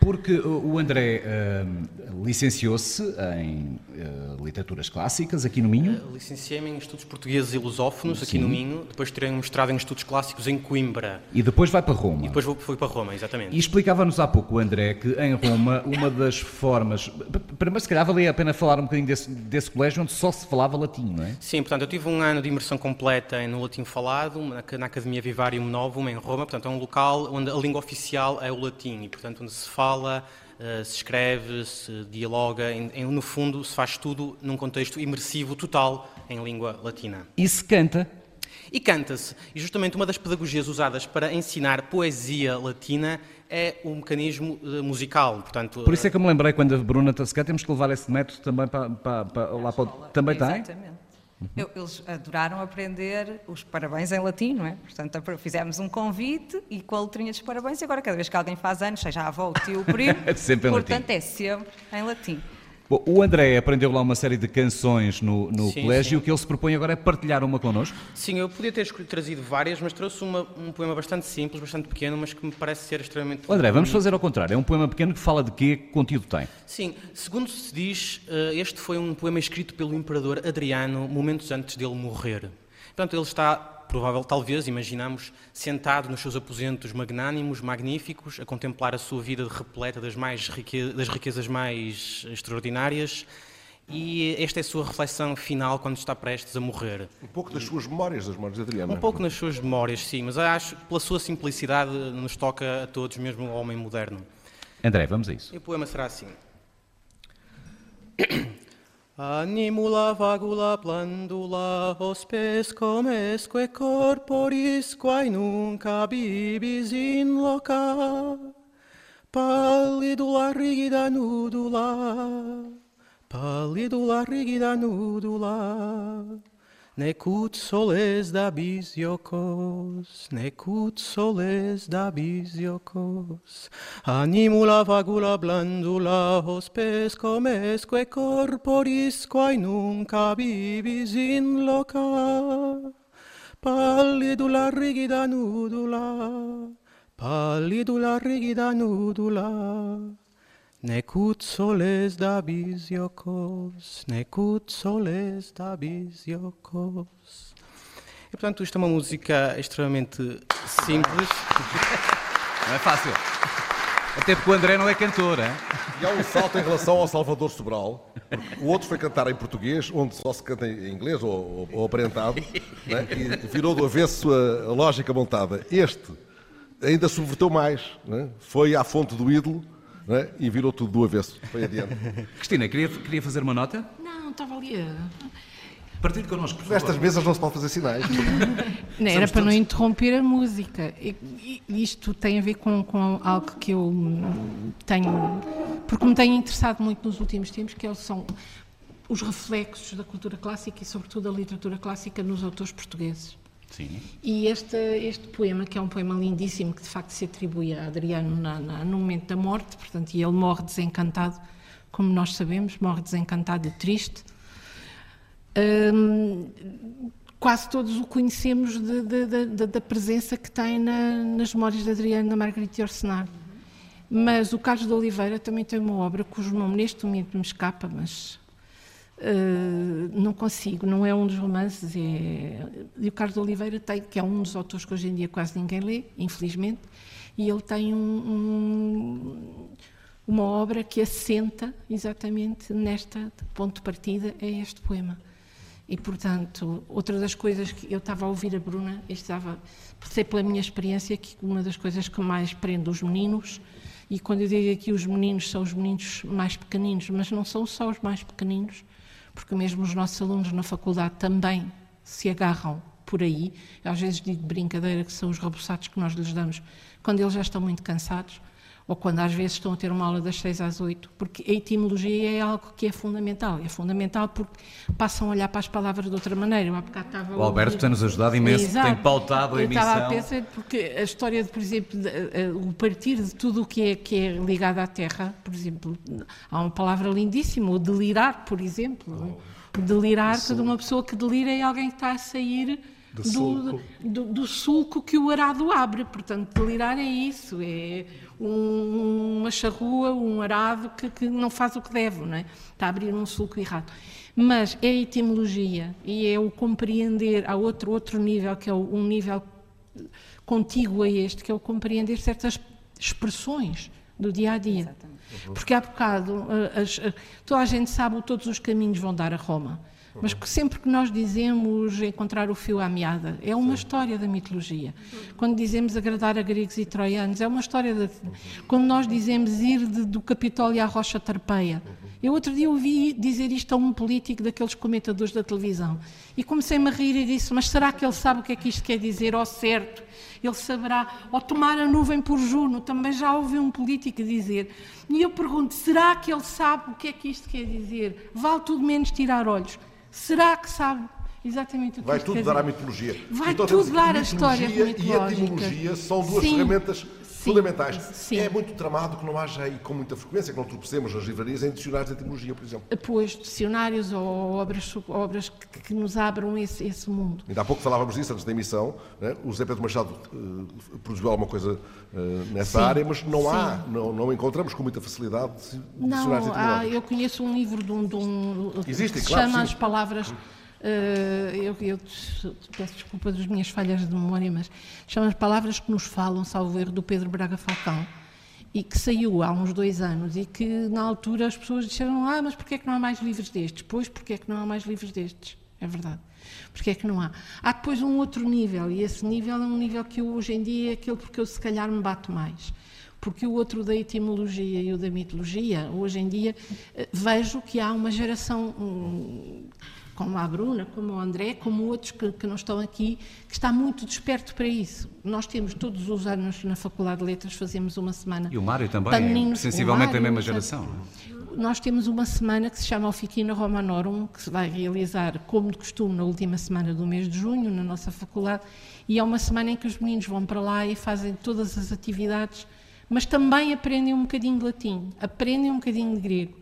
Porque o André uh, licenciou-se em uh, literaturas clássicas aqui no Minho. Uh, Licenciei-me em estudos portugueses e lusófonos Sim. aqui no Minho. Depois tirei um mestrado em estudos clássicos em Coimbra. E depois vai para Roma. E depois fui para Roma, exatamente. E explicava-nos há pouco, André, que em Roma uma das formas. Primeiro, se calhar valia a pena falar um bocadinho desse, desse colégio onde só se falava latim, não é? Sim, portanto, eu tive um ano de imersão completa no latim falado, na, na Academia Vivarium Novum, em Roma. Portanto, é um local onde a língua oficial é o latim e, portanto, onde se fala fala, uh, se escreve, se dialoga, em, em, no fundo se faz tudo num contexto imersivo total em língua latina. E se canta? E canta-se. E justamente uma das pedagogias usadas para ensinar poesia latina é o mecanismo uh, musical. Portanto, Por isso é que eu me lembrei, quando a Bruna está se temos que levar esse método também para, para, para lá para o... Também Exatamente. Uhum. Eles adoraram aprender os parabéns em latim, não é? Portanto, fizemos um convite e com a letrinha dos parabéns, e agora cada vez que alguém faz anos, seja a avó, o tio, o primo, *laughs* sempre em portanto é sempre em latim. Bom, o André aprendeu lá uma série de canções no, no sim, colégio sim. e o que ele se propõe agora é partilhar uma connosco? Sim, eu podia ter trazido várias, mas trouxe uma, um poema bastante simples, bastante pequeno, mas que me parece ser extremamente... André, vamos fazer ao contrário. É um poema pequeno que fala de quê? Que conteúdo tem? Sim, segundo se diz, eh, este foi um poema escrito pelo imperador Adriano momentos antes dele morrer. Portanto, ele está provável, talvez, imaginamos, sentado nos seus aposentos magnânimos, magníficos, a contemplar a sua vida repleta das, mais rique... das riquezas mais extraordinárias. E esta é a sua reflexão final quando está prestes a morrer. Um pouco das suas memórias, das memórias de Adriano. Um pouco nas suas memórias, sim, mas acho que pela sua simplicidade nos toca a todos, mesmo ao homem moderno. André, vamos a isso. E o poema será assim. Animula vagula blandula hospes comesque corporis quae nunc habibis in loca. Pallidula rigida nudula pallidula rigida nudula. Necut soles dabis iocos, necut soles dabis iocos, animula vagula blandula hospes comesque corporis quae nunca vivis in loca, pallidula rigida nudula, pallidula rigida nudula, Necut soles da bisiocos, necut soles da bisiocos. E portanto, isto é uma música extremamente simples. *laughs* Não é fácil. Até porque o André não é cantor, hein? E há um salto em relação ao Salvador Sobral. O outro foi cantar em português, onde só se canta em inglês ou, ou, aparentado, né? e virou do avesso a, a lógica montada. Este ainda subverteu mais, né? foi à fonte do ídolo é? e virou tudo do avesso. Foi adiante. *laughs* Cristina, queria, queria fazer uma nota? Não, estava ali a... Partilhe connosco, por Nestas mesas não se pode fazer sinais. *laughs* Não, era para não interromper a música. E, isto tem a ver com, com algo que eu tenho porque me tem interessado muito nos últimos tempos, que são os reflexos da cultura clássica e, sobretudo, da literatura clássica nos autores portugueses. Sim. E este, este poema, que é um poema lindíssimo, que de facto se atribui a Adriano na, na, no momento da morte, portanto, e ele morre desencantado, como nós sabemos, morre desencantado e triste. Hum, quase todos o conhecemos de, de, de, da presença que tem na, nas memórias de Adriano da Margarita Orsenar. Mas o Carlos de Oliveira também tem uma obra cujo nome neste momento me escapa, mas uh, não consigo, não é um dos romances. É... E o Carlos Oliveira tem, que é um dos autores que hoje em dia quase ninguém lê, infelizmente, e ele tem um, um, uma obra que assenta exatamente nesta ponto de partida, é este poema. E, portanto, outra das coisas que eu estava a ouvir a Bruna, estava, sei pela minha experiência que uma das coisas que mais prende os meninos, e quando eu digo aqui os meninos, são os meninos mais pequeninos, mas não são só os mais pequeninos, porque mesmo os nossos alunos na faculdade também se agarram por aí. Eu, às vezes digo de brincadeira que são os rebuçados que nós lhes damos quando eles já estão muito cansados ou quando às vezes estão a ter uma aula das 6 às 8, porque a etimologia é algo que é fundamental. É fundamental porque passam a olhar para as palavras de outra maneira. Eu o Alberto tem-nos ajudado imenso, é, tem pautado a emissão. Eu estava a pensar, porque a história, de, por exemplo, de, uh, o partir de tudo o que é, que é ligado à terra, por exemplo, há uma palavra lindíssima, o delirar, por exemplo. Oh. Delirar, de uma pessoa que delira é alguém que está a sair do, do, sulco. Do, do, sulco que o arado abre. Portanto, delirar é isso, é um, uma charrua, um arado que, que, não faz o que deve, não é? está a abrir um sulco errado. Mas é a etimologia e é o compreender, há outro, outro nível, que é um nível contíguo a este, que é o compreender certas expressões do dia a dia. Exatamente. Porque há bocado, as, toda a gente sabe que todos os caminhos vão dar a Roma. Mas que sempre que nós dizemos encontrar o fio à meada, é uma Sim. história da mitologia. Quando dizemos agradar a gregos e troianos, é uma história da. Quando nós dizemos ir de, do Capitólio à Rocha Tarpeia. Eu outro dia ouvi dizer isto a um político daqueles comentadores da televisão. E comecei-me a rir e disse: Mas será que ele sabe o que é que isto quer dizer? Ao certo, ele saberá. Ou tomar a nuvem por Juno, também já ouvi um político dizer. E eu pergunto: será que ele sabe o que é que isto quer dizer? Vale tudo menos tirar olhos. Será que sabe exatamente o que Vai tudo dar à mitologia. Vai então, tudo dar a história mitológica. E a etimologia são duas Sim. ferramentas Sim, fundamentais. Sim. É muito tramado que não haja aí com muita frequência, que não tropecemos nas livrarias em dicionários de etimologia, por exemplo. Pois, dicionários ou obras, obras que, que nos abram esse, esse, mundo. Ainda há pouco falávamos disso antes da emissão. Né? O José Pedro Machado uh, produziu alguma coisa uh, nessa sim, área, mas não há, não, não encontramos com muita facilidade dicionários Não, há, eu conheço um livro de um. De um Existe, que se claro, chama. As Palavras eu, eu, peço desculpa das minhas falhas de memória, mas chama as palavras que nos falam, salvo erro, do Pedro Braga Falcão, e que saiu há uns dois anos, e que na altura as pessoas disseram: Ah, mas porquê é que não há mais livros destes? Pois, porquê é que não há mais livros destes? É verdade. Porquê é que não há? Há depois um outro nível, e esse nível é um nível que eu, hoje em dia é aquele porque eu se calhar me bato mais porque o outro da etimologia e o da mitologia, hoje em dia, eh, vejo que há uma geração como a Bruna, como o André, como outros que, que, não estão aqui, que está muito desperto para isso. Nós temos todos os anos na Faculdade de Letras, fazemos uma semana. E o Mário também, é sensivelmente Mário, da mesma geração. Nós temos uma semana que se chama Oficina Romanorum, que se vai realizar, como de costume, na última semana do mês de junho, na nossa faculdade, e é uma semana em que os meninos vão para lá e fazem todas as atividades, mas também aprendem um bocadinho de latim, aprendem um bocadinho de grego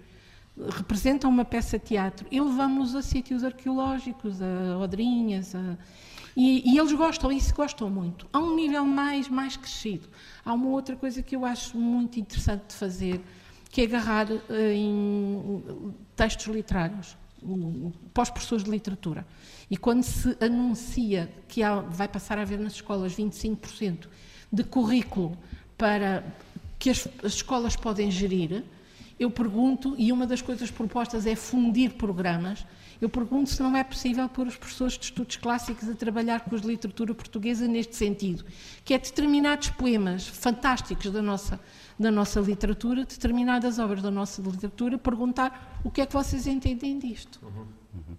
representam uma peça de teatro e levamos a sítios arqueológicos, a odrinhas, a... E, e, eles gostam, isso gostam muito. Há um nível mais, mais crescido. Há uma outra coisa que eu acho muito interessante de fazer, que é agarrar uh, em textos literários, para os professores de literatura. E quando se anuncia que há, vai passar a haver nas escolas 25% de currículo para que as, as escolas podem gerir, eu pergunto, e uma das coisas propostas é fundir programas, eu pergunto se não é possível pôr os professores de estudos clássicos a trabalhar com de literatura portuguesa neste sentido, que é determinados poemas fantásticos da nossa, da nossa literatura, determinadas obras da nossa literatura, perguntar o que é que vocês entendem disto.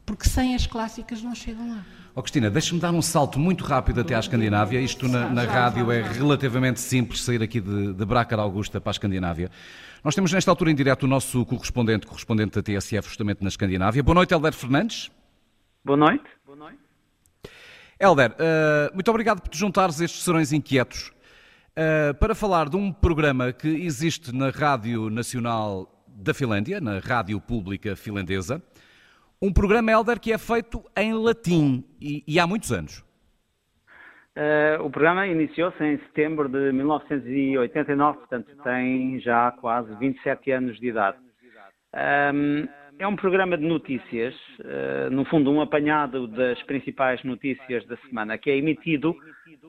Porque sem as clássicas não chegam lá. Oh, Cristina, deixa-me dar um salto muito rápido até à Escandinávia. Isto na, na rádio é relativamente simples sair aqui de, de Bracar Augusta para a Escandinávia. Nós temos nesta altura em direto o nosso correspondente, correspondente da TSF, justamente na Escandinávia. Boa noite, Helder Fernandes. Boa noite. Helder, uh, muito obrigado por te juntares a estes serões inquietos uh, para falar de um programa que existe na Rádio Nacional da Finlândia, na Rádio Pública Finlandesa. Um programa, Helder, que é feito em latim e, e há muitos anos. Uh, o programa iniciou-se em setembro de 1989, portanto tem já quase 27 anos de idade. Um, é um programa de notícias, uh, no fundo um apanhado das principais notícias da semana, que é emitido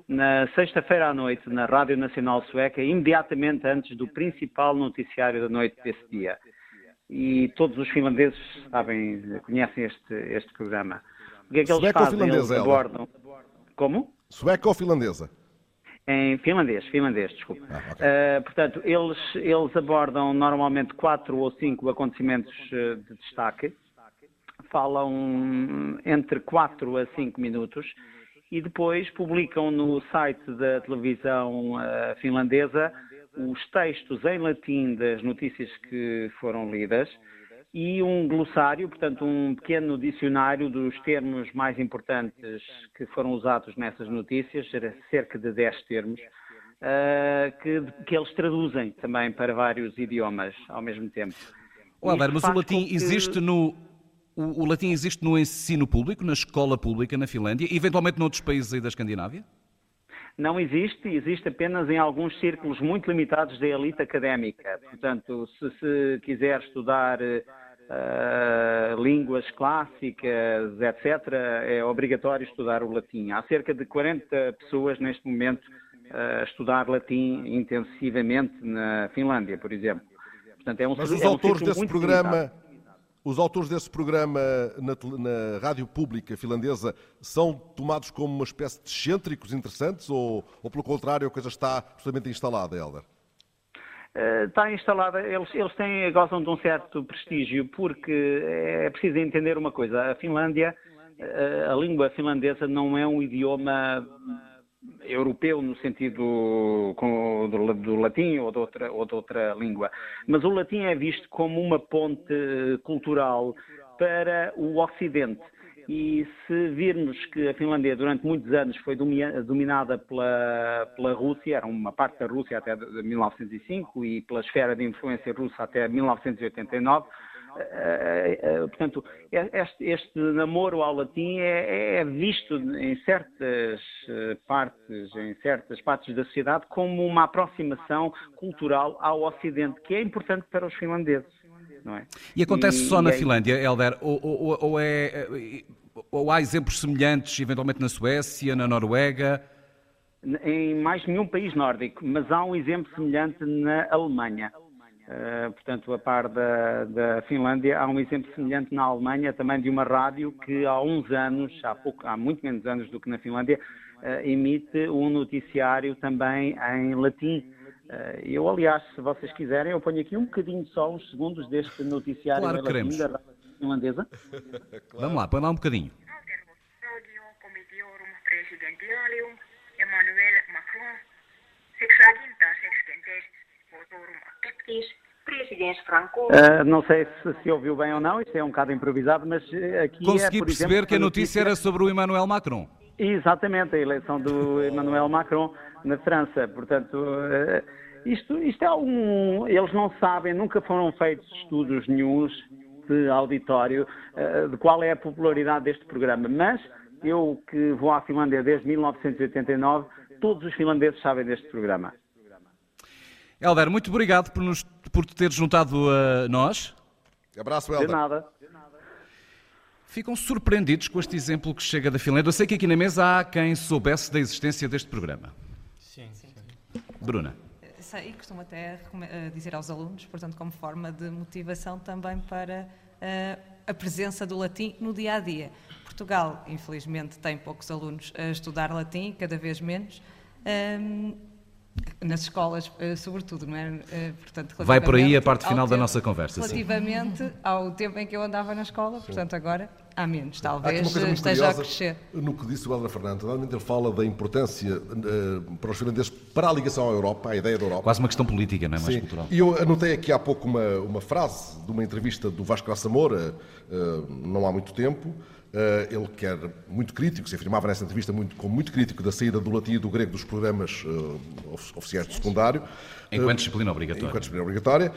na sexta-feira à noite na Rádio Nacional Sueca, imediatamente antes do principal noticiário da noite desse dia. E todos os finlandeses sabem, conhecem este, este programa. O que é que eles Sueca fazem? Eles abordam... Como? Sueca ou finlandesa? Em finlandês, finlandês, desculpe. Uh, portanto, eles, eles abordam normalmente quatro ou cinco acontecimentos uh, de destaque, falam entre quatro a cinco minutos e depois publicam no site da televisão uh, finlandesa os textos em latim das notícias que foram lidas e um glossário, portanto, um pequeno dicionário dos termos mais importantes que foram usados nessas notícias, cerca de 10 termos, uh, que, que, eles traduzem também para vários idiomas ao mesmo tempo. Oh, mas o latim que... existe no. O, o, latim existe no ensino público, na escola pública na Finlândia, e eventualmente noutros países aí da Escandinávia? Não existe, existe apenas em alguns círculos muito limitados da elite académica. Portanto, se, se quiser estudar uh, línguas clássicas, etc., é obrigatório estudar o latim. Há cerca de 40 pessoas neste momento a estudar latim intensivamente na Finlândia, por exemplo. Portanto, é um, Mas os é um autores desse programa, limitado. Os autores desse programa na, na, rádio pública finlandesa são tomados como uma espécie de excêntricos interessantes ou, ou pelo contrário, a coisa está absolutamente instalada, Helder? Uh, está instalada, eles, eles têm, gozam de um certo prestígio, porque é preciso entender uma coisa, a Finlândia, uh, a língua finlandesa não é um idioma europeu no sentido do, latim ou de, outra, ou de outra língua, mas o latim é visto como uma ponte cultural para o Ocidente. E se virmos que a Finlândia durante muitos anos foi dominada pela, pela Rússia, era uma parte da Rússia até 1905 e pela esfera de influência russa até 1989, eh, eh, portanto, este, este, namoro ao latim é, é, visto em certas eh, partes, em certas partes da sociedade, como uma aproximação cultural ao Ocidente, que é importante para os finlandeses. É? E acontece e, só na Finlândia, Helder? Ou, ou, ou, é, ou há exemplos semelhantes, eventualmente na Suécia, na Noruega? Em mais nenhum país nórdico, mas há um exemplo semelhante na Alemanha. Uh, portanto, a par da, da, Finlândia, há um exemplo semelhante na Alemanha, também de uma rádio que há uns anos, há, pouco, há muito menos anos do que na Finlândia, uh, emite um noticiário também em latim. Uh, eu, aliás, se vocês quiserem, eu ponho aqui um bocadinho só, uns segundos deste noticiário claro em latim queremos. da rádio finlandesa. claro. *laughs* Vamos lá, põe lá um bocadinho. Emmanuel Macron, sexagintā 60. votorum acceptis, Uh, não sei se, se ouviu bem ou não, isto é um bocado improvisado, mas uh, aqui Consegui é, por perceber exemplo, que a notícia era sobre o Emmanuel Macron. Exatamente, a eleição do Emmanuel Macron na França. Portanto, uh, isto, isto é um. Eles não sabem, nunca foram feitos estudos nenhums de auditório de qual é a popularidade deste programa, mas eu que vou à Finlândia desde 1989, todos os finlandeses sabem deste programa. Helder, muito obrigado por, nos, por te ter juntado a nós. Abraço, Helder. De nada. Ficam surpreendidos com este exemplo que chega da Finlândia. Eu sei que aqui na mesa há quem soubesse da existência deste programa. Sim. sim. Bruna. Sei, costumo até eh, dizer aos alunos, portanto, como forma de motivação também para uh, a presença do latim no dia a dia. Portugal, infelizmente, tem poucos alunos a estudar latim, cada vez menos. Um, nas escolas, eh, sobretudo, não é? Eh, portanto, Vai por aí a parte final da nossa conversa. Relativamente sim. ao tempo em que eu andava na escola, sim. portanto, agora há menos, talvez esteja a crescer. No que disse o Helder Fernandes, realmente ele fala da importância uh, para os finlandeses para a ligação à Europa, à ideia da Europa. Quase uma questão política, não é? Mais sim. cultural. E eu anotei aqui há pouco uma, uma frase de uma entrevista do Vasco Graça Moura, uh, não há muito tempo, ele que era muito crítico, se afirmava nessa entrevista muito, como muito crítico da saída do latim e do grego dos programas uh, oficiais de secundário. Enquanto disciplina obrigatória. Enquanto disciplina obrigatória.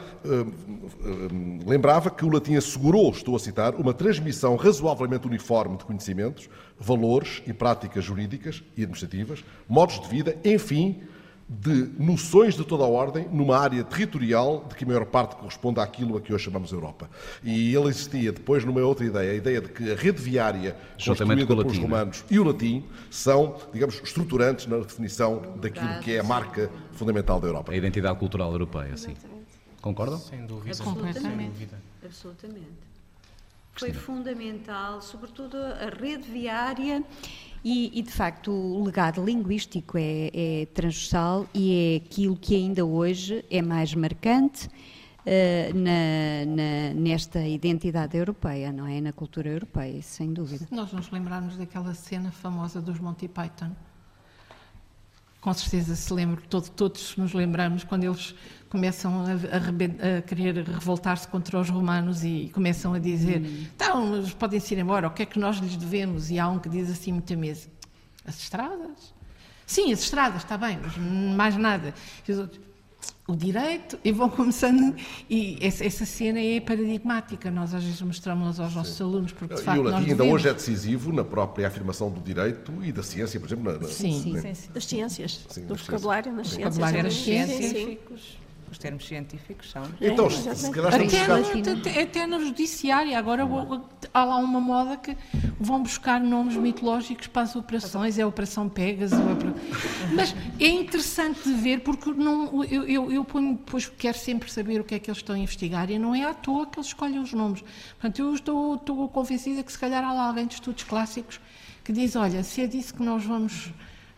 lembrava que o latim assegurou, estou a citar, uma transmissão razoavelmente uniforme de conhecimentos, valores e práticas jurídicas e administrativas, modos de vida, enfim, de noções de toda a ordem numa área territorial de que a maior parte corresponde àquilo a que hoje chamamos Europa. E ele existia depois numa outra ideia, a ideia de que a rede viária construída pelos romanos e o latim são, digamos, estruturantes na definição daquilo que é a marca fundamental da Europa. A identidade cultural europeia, sim. Concordam? Sem dúvida. Absolutamente. Absolutamente. Foi fundamental, sobretudo a rede viária e, e, de facto, o legado linguístico é, é, transversal e é aquilo que ainda hoje é mais marcante uh, na, na, nesta identidade europeia, não é? Na cultura europeia, sem dúvida. Nós nos lembrarmos daquela cena famosa dos Monty Python. Com certeza se lembra, todo, todos nos lembramos quando eles começam a, a, a querer revoltar-se contra os romanos e começam a dizer: hum. então, podem-se ir embora, o que é que nós lhes devemos? E há um que diz assim muita mesa: as estradas. Sim, as estradas, está bem, mas mais nada. E os outros, o direito, e vão começando. E essa, essa, cena é paradigmática. Nós às vezes mostramos aos nossos Sim. alunos, porque de facto. E o latim ainda hoje é decisivo na própria afirmação do direito e da ciência, por exemplo. Na, na, sim. Sim, sim, sim, das ciências, Sim, do vocabulário nas ciências. Vocabulário das ciências os termos científicos são. Então, se calhar até, até, até no judiciário, agora há lá uma moda que vão buscar nomes mitológicos para as operações, é a Operação Pegasus. É Mas é interessante de ver, porque não, eu, eu, eu ponho, depois quero sempre saber o que é que eles estão a investigar e não é à toa que eles escolhem os nomes. Portanto, eu estou, estou convencida que se calhar há lá alguém de estudos clássicos que diz: olha, se é disso que nós vamos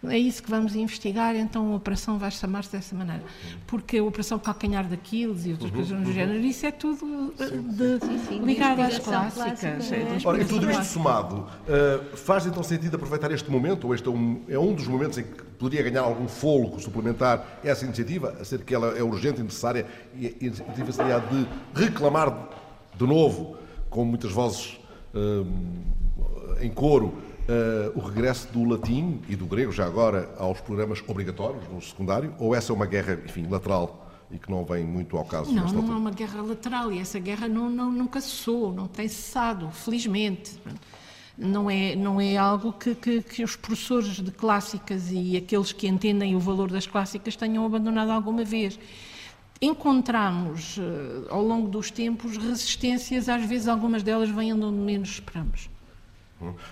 é isso que vamos investigar, então a operação vai chamar-se dessa maneira. Porque a operação calcanhar daqueles e outras uhum, coisas do uhum. género, isso é tudo eh, de, sim, sim, ligado às clássicas. É. Ora, e tudo isto somado, uh, faz então sentido aproveitar este momento, ou este é um, é um dos momentos em que poderia ganhar algum fôlego suplementar essa iniciativa, a ser que ela é urgente e necessária, e a iniciativa seria de reclamar de novo, com muitas vozes uh, em coro, uh, o regresso do latim e do grego, já agora, aos programas obrigatórios no secundário, ou essa é uma guerra, enfim, lateral e que não vem muito ao caso? Não, não é uma guerra lateral e essa guerra não, não, nunca cessou, não tem cessado, felizmente. Não é, não é algo que, que, que, os professores de clássicas e aqueles que entendem o valor das clássicas tenham abandonado alguma vez. Encontramos, eh, ao longo dos tempos, resistências, às vezes algumas delas vêm onde menos esperamos.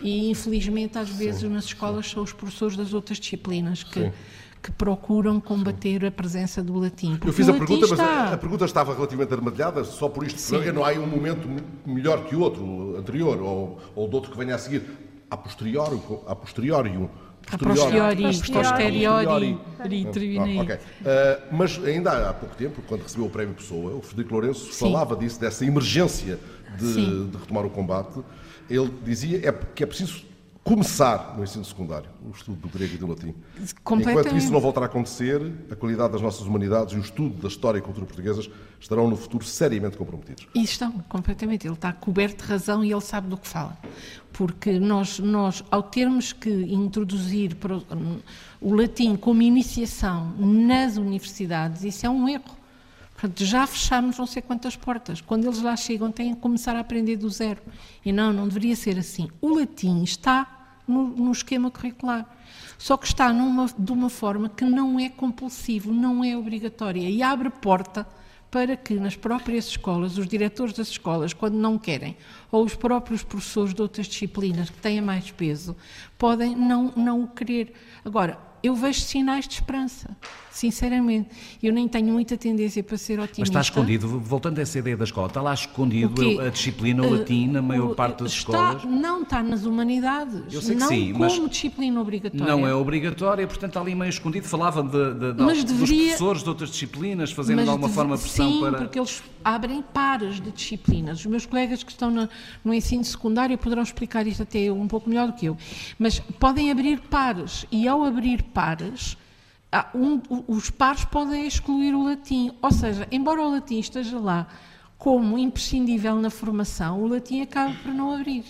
E infelizmente às vezes sim, nas escolas sim. são os professores das outras disciplinas que, que procuram combater sim. a presença do latim. Eu fiz a pergunta, está... mas a, a, pergunta estava relativamente armadilhada, só por isto, sim. não há um momento melhor que o outro, anterior, ou, ou do outro que venha a seguir, a posteriori, a posteriori a posteriori, posteriori, posteriori. Okay. Uh, mas ainda há pouco tempo, quando recebeu o prémio Pessoa, o Frederico Lourenço falava disso, dessa emergência de, de retomar o combate ele dizia é que é preciso começar no ensino secundário, o estudo do grego e do latim. Enquanto isso não voltar a acontecer, a qualidade das nossas humanidades e o estudo da história e cultura portuguesas estarão no futuro seriamente comprometidos. E estão, completamente. Ele está coberto de razão e ele sabe do que fala. Porque nós, nós ao termos que introduzir o latim como iniciação nas universidades, isso é um erro. Portanto, já fechámos não sei quantas portas. Quando eles lá chegam, têm que começar a aprender do zero. E não, não deveria ser assim. O latim está no, no esquema curricular. Só que está numa, de uma forma que não é compulsivo, não é obrigatória e abre porta para que nas próprias escolas, os diretores das escolas, quando não querem, ou os próprios professores de outras disciplinas que têm mais peso, podem não, não o querer. Agora, eu vejo sinais de esperança, sinceramente. Eu nem tenho muita tendência para ser otimista. Mas está escondido, voltando a essa ideia da escola, está lá escondido a disciplina uh, latim na maior uh, parte das está, escolas? Não, está nas humanidades. Eu sei que não sim, como disciplina obrigatória. Não é obrigatória, portanto está ali meio escondido. Falava de, de, de Mas dos deveria- professores de outras disciplinas, fazendo de alguma forma pressão sim, para... porque eles abrem pares de disciplinas. Os meus colegas que estão na- no ensino secundário poderão explicar isto até um pouco melhor do que eu. Mas podem abrir pares e ao abrir pares, um- os pares podem excluir o latim. Ou seja, embora o latim esteja lá como imprescindível na formação, o latim acaba por não abrir.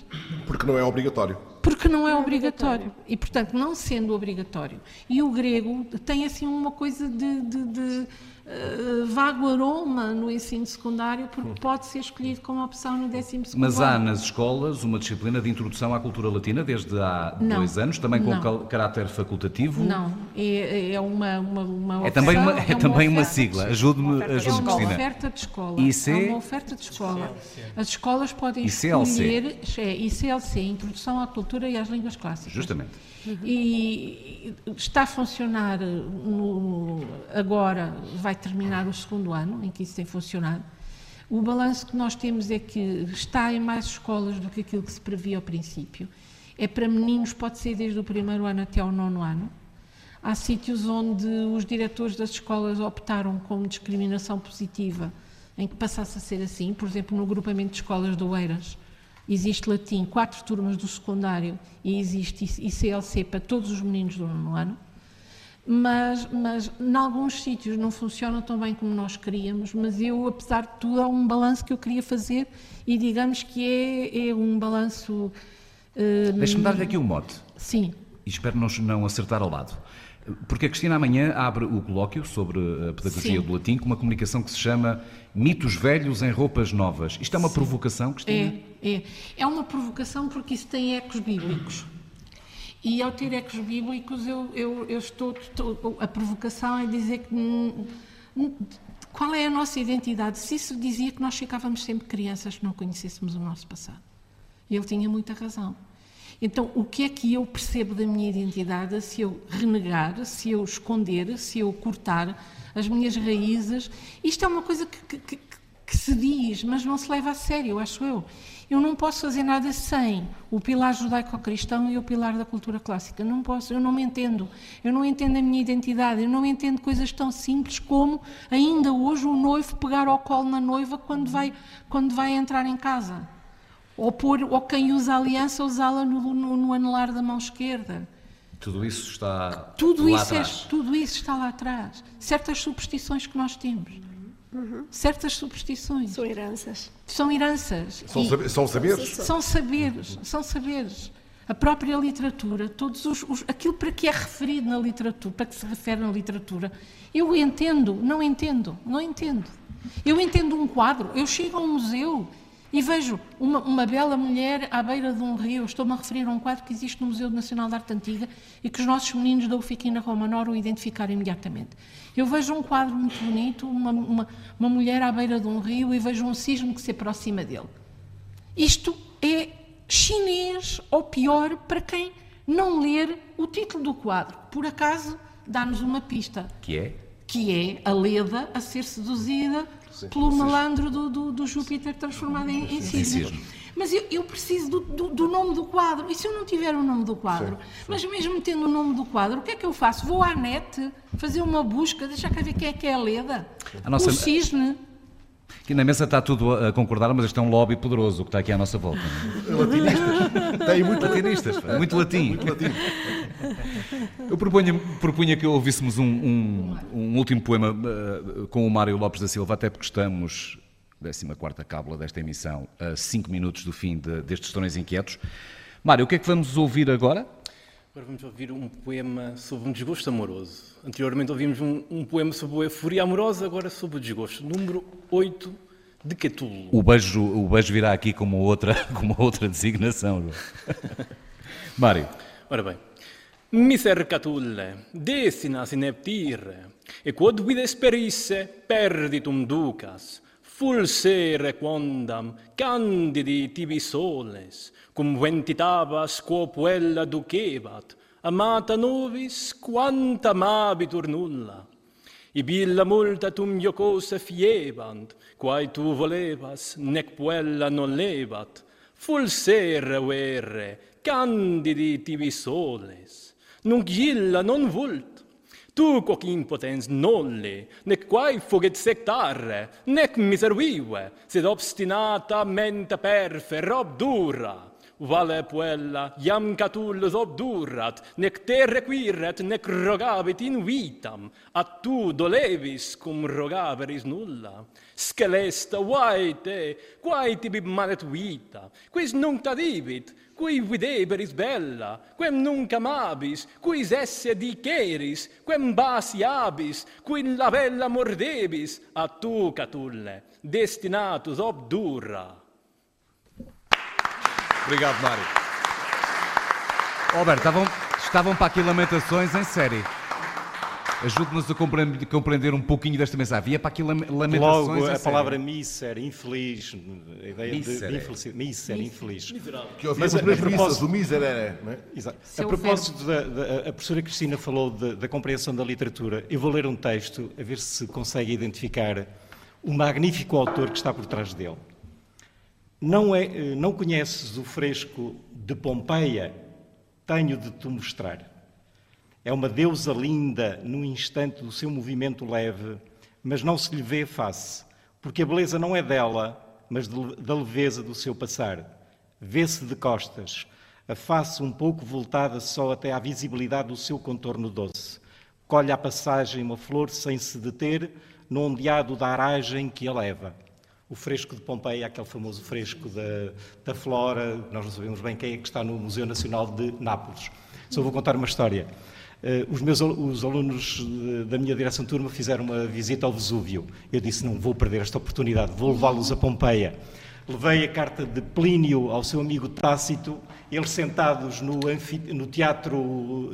Porque não é obrigatório. Porque não é obrigatório. E, portanto, não sendo obrigatório. E o grego tem, assim, uma coisa de, de- de, eh, vago aroma no ensino secundário, porque pode ser escolhido como opção no décimo segundo Mas há ano. nas escolas uma disciplina de introdução à cultura latina desde há Não. dois anos, também com Não. caráter facultativo. Não, é, é uma, uma, uma É também uma, opção, é também uma sigla. Ajude-me, É ajude-me, uma Cristina. oferta de escola. IC? É uma oferta de escola. As escolas podem ICLC. escolher é, ICLC, Introdução à Cultura e às Línguas Clássicas. Justamente. E está a funcionar no- agora, vai terminar o segundo ano em que isso tem funcionado. O balanço que nós temos é que está em mais escolas do que aquilo que se previa ao princípio. É para meninos, pode ser desde o primeiro ano até ao nono ano. Há sítios onde os diretores das escolas optaram como discriminação positiva em que passasse a ser assim. Por exemplo, no grupamento de escolas do Eiras, existe latim, quatro turmas do secundário e existe ICLC para todos os meninos do nono ano. Mas, mas em alguns sítios não funciona tão bem como nós queríamos, mas eu, apesar de tudo, há um balanço que eu queria fazer e digamos que é, é um balanço... eh, Deixa-me dar-lhe aqui um mote. Sim. E espero não, não acertar ao lado. Porque a Cristina amanhã abre o colóquio sobre a pedagogia Sim. do latim com uma comunicação que se chama Mitos Velhos em Roupas Novas. Isto é uma provocação, Cristina? É, é. É uma provocação porque isso tem ecos bíblicos. E ao ter ecos bíblicos, eu, eu, eu estou, estou- A provocação é dizer que. Qual é a nossa identidade? Se isso dizia que nós ficávamos sempre crianças se não conhecêssemos o nosso passado. E ele tinha muita razão. Então, o que é que eu percebo da minha identidade se eu renegar, se eu esconder, se eu cortar as minhas raízes? Isto é uma coisa que, que- que- que se diz, mas não se leva a sério, acho eu. Eu não posso fazer nada sem o pilar judaico-cristão e o pilar da cultura clássica. Não posso, eu não me entendo. Eu não entendo a minha identidade, eu não entendo coisas tão simples como ainda hoje o noivo pegar ao colo na noiva quando vai, quando vai entrar em casa. Ou, pôr, ou quem usa a aliança usá-la no, no, no anelar da mão esquerda. Tudo isso está Tudo lá isso, é, atrás. tudo isso está lá atrás. Certas superstições que nós temos. Certas superstições. São heranças. São heranças. São E- sabe- são saberes? São saberes. São saberes. A própria literatura, todos os, os- aquilo para que é referido na literatura, para que se refere na literatura, eu entendo, não entendo, não entendo. Eu entendo um quadro, eu chego a um museu e vejo uma, uma bela mulher à beira de um rio. Estou-me a referir a um quadro que existe no Museu Nacional de Arte Antiga e que os nossos meninos da Ufiquina Romanor o identificaram imediatamente. Eu vejo um quadro muito bonito, uma, uma, uma mulher à beira de um rio e vejo um cisne que se aproxima dele. Isto é chinês, ou pior, para quem não ler o título do quadro. Por acaso, dá-nos uma pista, Que é? que é a Leda a ser seduzida pelo malandro do, do- do Júpiter transformado em, em cisne. Mas eu, eu preciso do, do- do nome do quadro. E se eu não tiver o nome do quadro? Mas mesmo tendo o nome do quadro, o que é que eu faço? Vou à net fazer uma busca, deixa cá ver quem é que é a Leda. A nossa- O cisne. Aqui na mesa está tudo a concordar, mas este é um lobby poderoso que está aqui à nossa volta. é? Latinistas. Tem muito latinistas, pá, muito latim. Muito latim. Eu propunha, propunha que ouvíssemos um, um- um último poema eh, com o Mário Lopes da Silva, até porque estamos, 14 cábula desta emissão, a 5 minutos do fim de- destes Torões Inquietos. Mário, o que é que vamos ouvir agora? Agora vamos ouvir um poema sobre um desgosto amoroso. Anteriormente ouvimos um, um poema sobre a euforia amorosa, agora sobre o desgosto. Número 8 de Catulo. O beijo, o beijo virá aqui como outra, *laughs* como outra designação. *laughs* Mário. Ora bem. Miser Catulle, desinas in neptire, e quod vides perisse perditum ducas, fulsere quondam candidi tibi soles, cum ventitabas quo puella ducebat, amata novis quanta amabitur nulla. Ibilla multa tum iocose fiebant, quae tu volevas, nec puella non levat, fulsere verre, candidi tibi soles, nunc illa non vult, Tu quoc impotens nolle, nec quae fugit sectare, nec miservive, sed obstinata menta perfe, rob dura. Vale puella, iam catullus obdurat, nec te requiret, nec rogabit in vitam, at tu dolevis cum rogaveris nulla. Scelesta, vae te, quae tibi malet vita, quis nunc tadivit, qui videberis bella, quem nunc amabis, quis esse diceris, quem basiabis, qui la bella mordebis, a tu, Catulle, destinatus obdura. Obrigado, Mário. Alberto, estavam, estavam para aqui lamentações em série. Ajude-nos a compreender, um pouquinho desta mensagem. Havia para aqui lamentações Logo, em a série. palavra miser, infeliz, a ideia Mísero. de infelicidade. Miser, infeliz. Miserável. Que ouvimos nas missas, o miser era, é? Exato. Seu a propósito, da, da- a professora Cristina falou de- da compreensão da literatura. Eu vou ler um texto, a ver se consegue identificar o magnífico autor que está por trás dele. Não, é, eh, não conheces o fresco de Pompeia? Tenho de te mostrar. É uma deusa linda no instante do seu movimento leve, mas não se lhe vê face, porque a beleza não é dela, mas de- da leveza do seu passar. Vê-se de costas, a face um pouco voltada só até à visibilidade do seu contorno doce. Colhe à passagem uma flor sem se deter no ondeado da aragem que a leva. O fresco de Pompeia, aquele famoso fresco da, da flora, nós não sabemos bem quem é que está no Museu Nacional de Nápoles. Só vou contar uma história. Eh, os meus os alunos da minha direção de turma fizeram uma visita ao Vesúvio. Eu disse, não vou perder esta oportunidade, vou levá-los a Pompeia. Levei a carta de Plínio ao seu amigo Tácito, eles sentados no, no teatro,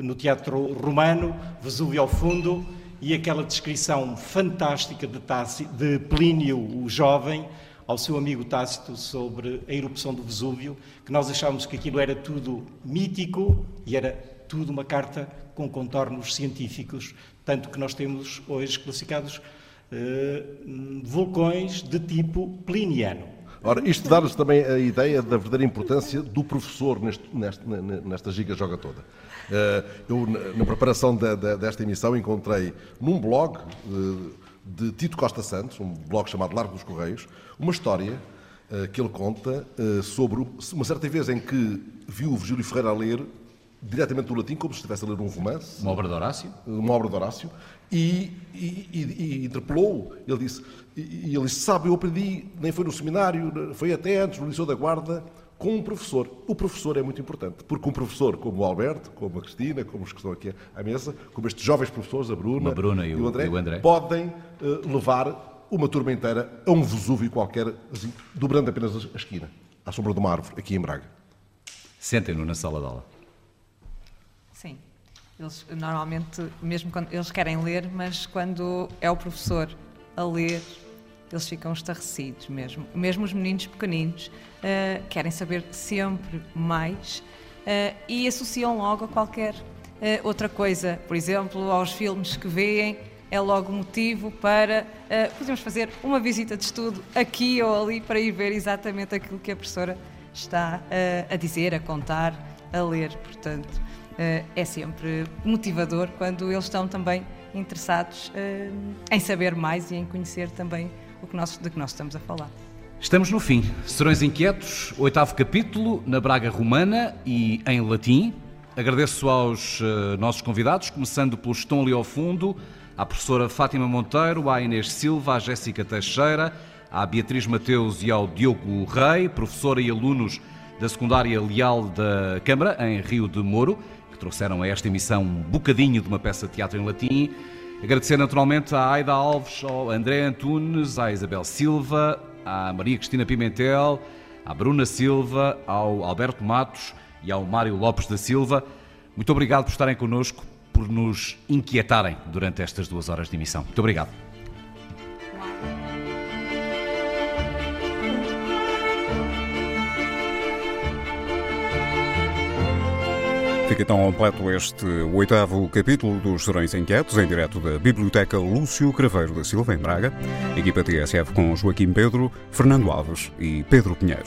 no teatro romano, Vesúvio ao fundo, e aquela descrição fantástica de, Tácito, de Plínio, o jovem, ao seu amigo Tácito sobre a erupção do Vesúvio, que nós achávamos que aquilo era tudo mítico e era tudo uma carta com contornos científicos, tanto que nós temos hoje classificados eh, vulcões de tipo pliniano. Ora, isto dá-nos também a ideia da verdadeira importância do professor neste, neste- ne- ne- nesta giga-joga toda. Eh, eu, na, preparação desta emissão, encontrei num blog eh, de Tito Costa Santos, um blog chamado Largo dos Correios, uma história eh, que ele conta sobre uma certa vez em que viu o Virgílio Ferreira a ler diretamente do latim, como se estivesse a ler um romance. Uma obra de Horácio? Uma obra de Horácio. E, e, e- e interpelou, ele disse, e, ele disse, sabe, eu aprendi, nem foi no seminário, foi até antes, no Liceu da Guarda, com um professor. O professor é muito importante, porque um professor como o Alberto, como a Cristina, como os que estão aqui à mesa, como estes jovens professores, a Bruna, Bruna e o- André, o André. podem eh, levar uma turma inteira a um Vesúvio qualquer, assim, dobrando apenas a esquina, à sombra de uma árvore, aqui em Braga. Sentem-no na sala de aula. Eles normalmente, mesmo quando eles querem ler, mas quando é o professor a ler, eles ficam estarrecidos mesmo. Mesmo os meninos pequeninos eh, querem saber sempre mais eh, e associam logo a qualquer eh, outra coisa. Por exemplo, aos filmes que veem, é logo motivo para eh, podemos fazer uma visita de estudo aqui ou ali para ir ver exatamente aquilo que a professora está a dizer, a contar, a ler. Portanto, é sempre motivador quando eles estão também interessados eh, em saber mais e em conhecer também o que nós, de que nós estamos a falar. Estamos no fim. Serões Inquietos, oitavo capítulo, na Braga Romana e em latim. Agradeço aos eh, nossos convidados, começando pelo estão ali ao fundo, à professora Fátima Monteiro, à Inês Silva, à Jéssica Teixeira, à Beatriz Mateus e ao Diogo Rei, professora e alunos da secundária Leal da Câmara, em Rio de Moro, trouxeram a esta emissão um bocadinho de uma peça de teatro em latim. Agradecer naturalmente à Aida Alves, ao André Antunes, à Isabel Silva, à Maria Cristina Pimentel, à Bruna Silva, ao Alberto Matos e ao Mário Lopes da Silva. Muito obrigado por estarem connosco, por nos inquietarem durante estas duas horas de emissão. Muito obrigado. Fica então completo este oitavo capítulo dos Serões Inquietos, em direto da Biblioteca Lúcio Craveiro da Silva, em Braga. Equipa TSF com Joaquim Pedro, Fernando Alves e Pedro Pinheiro.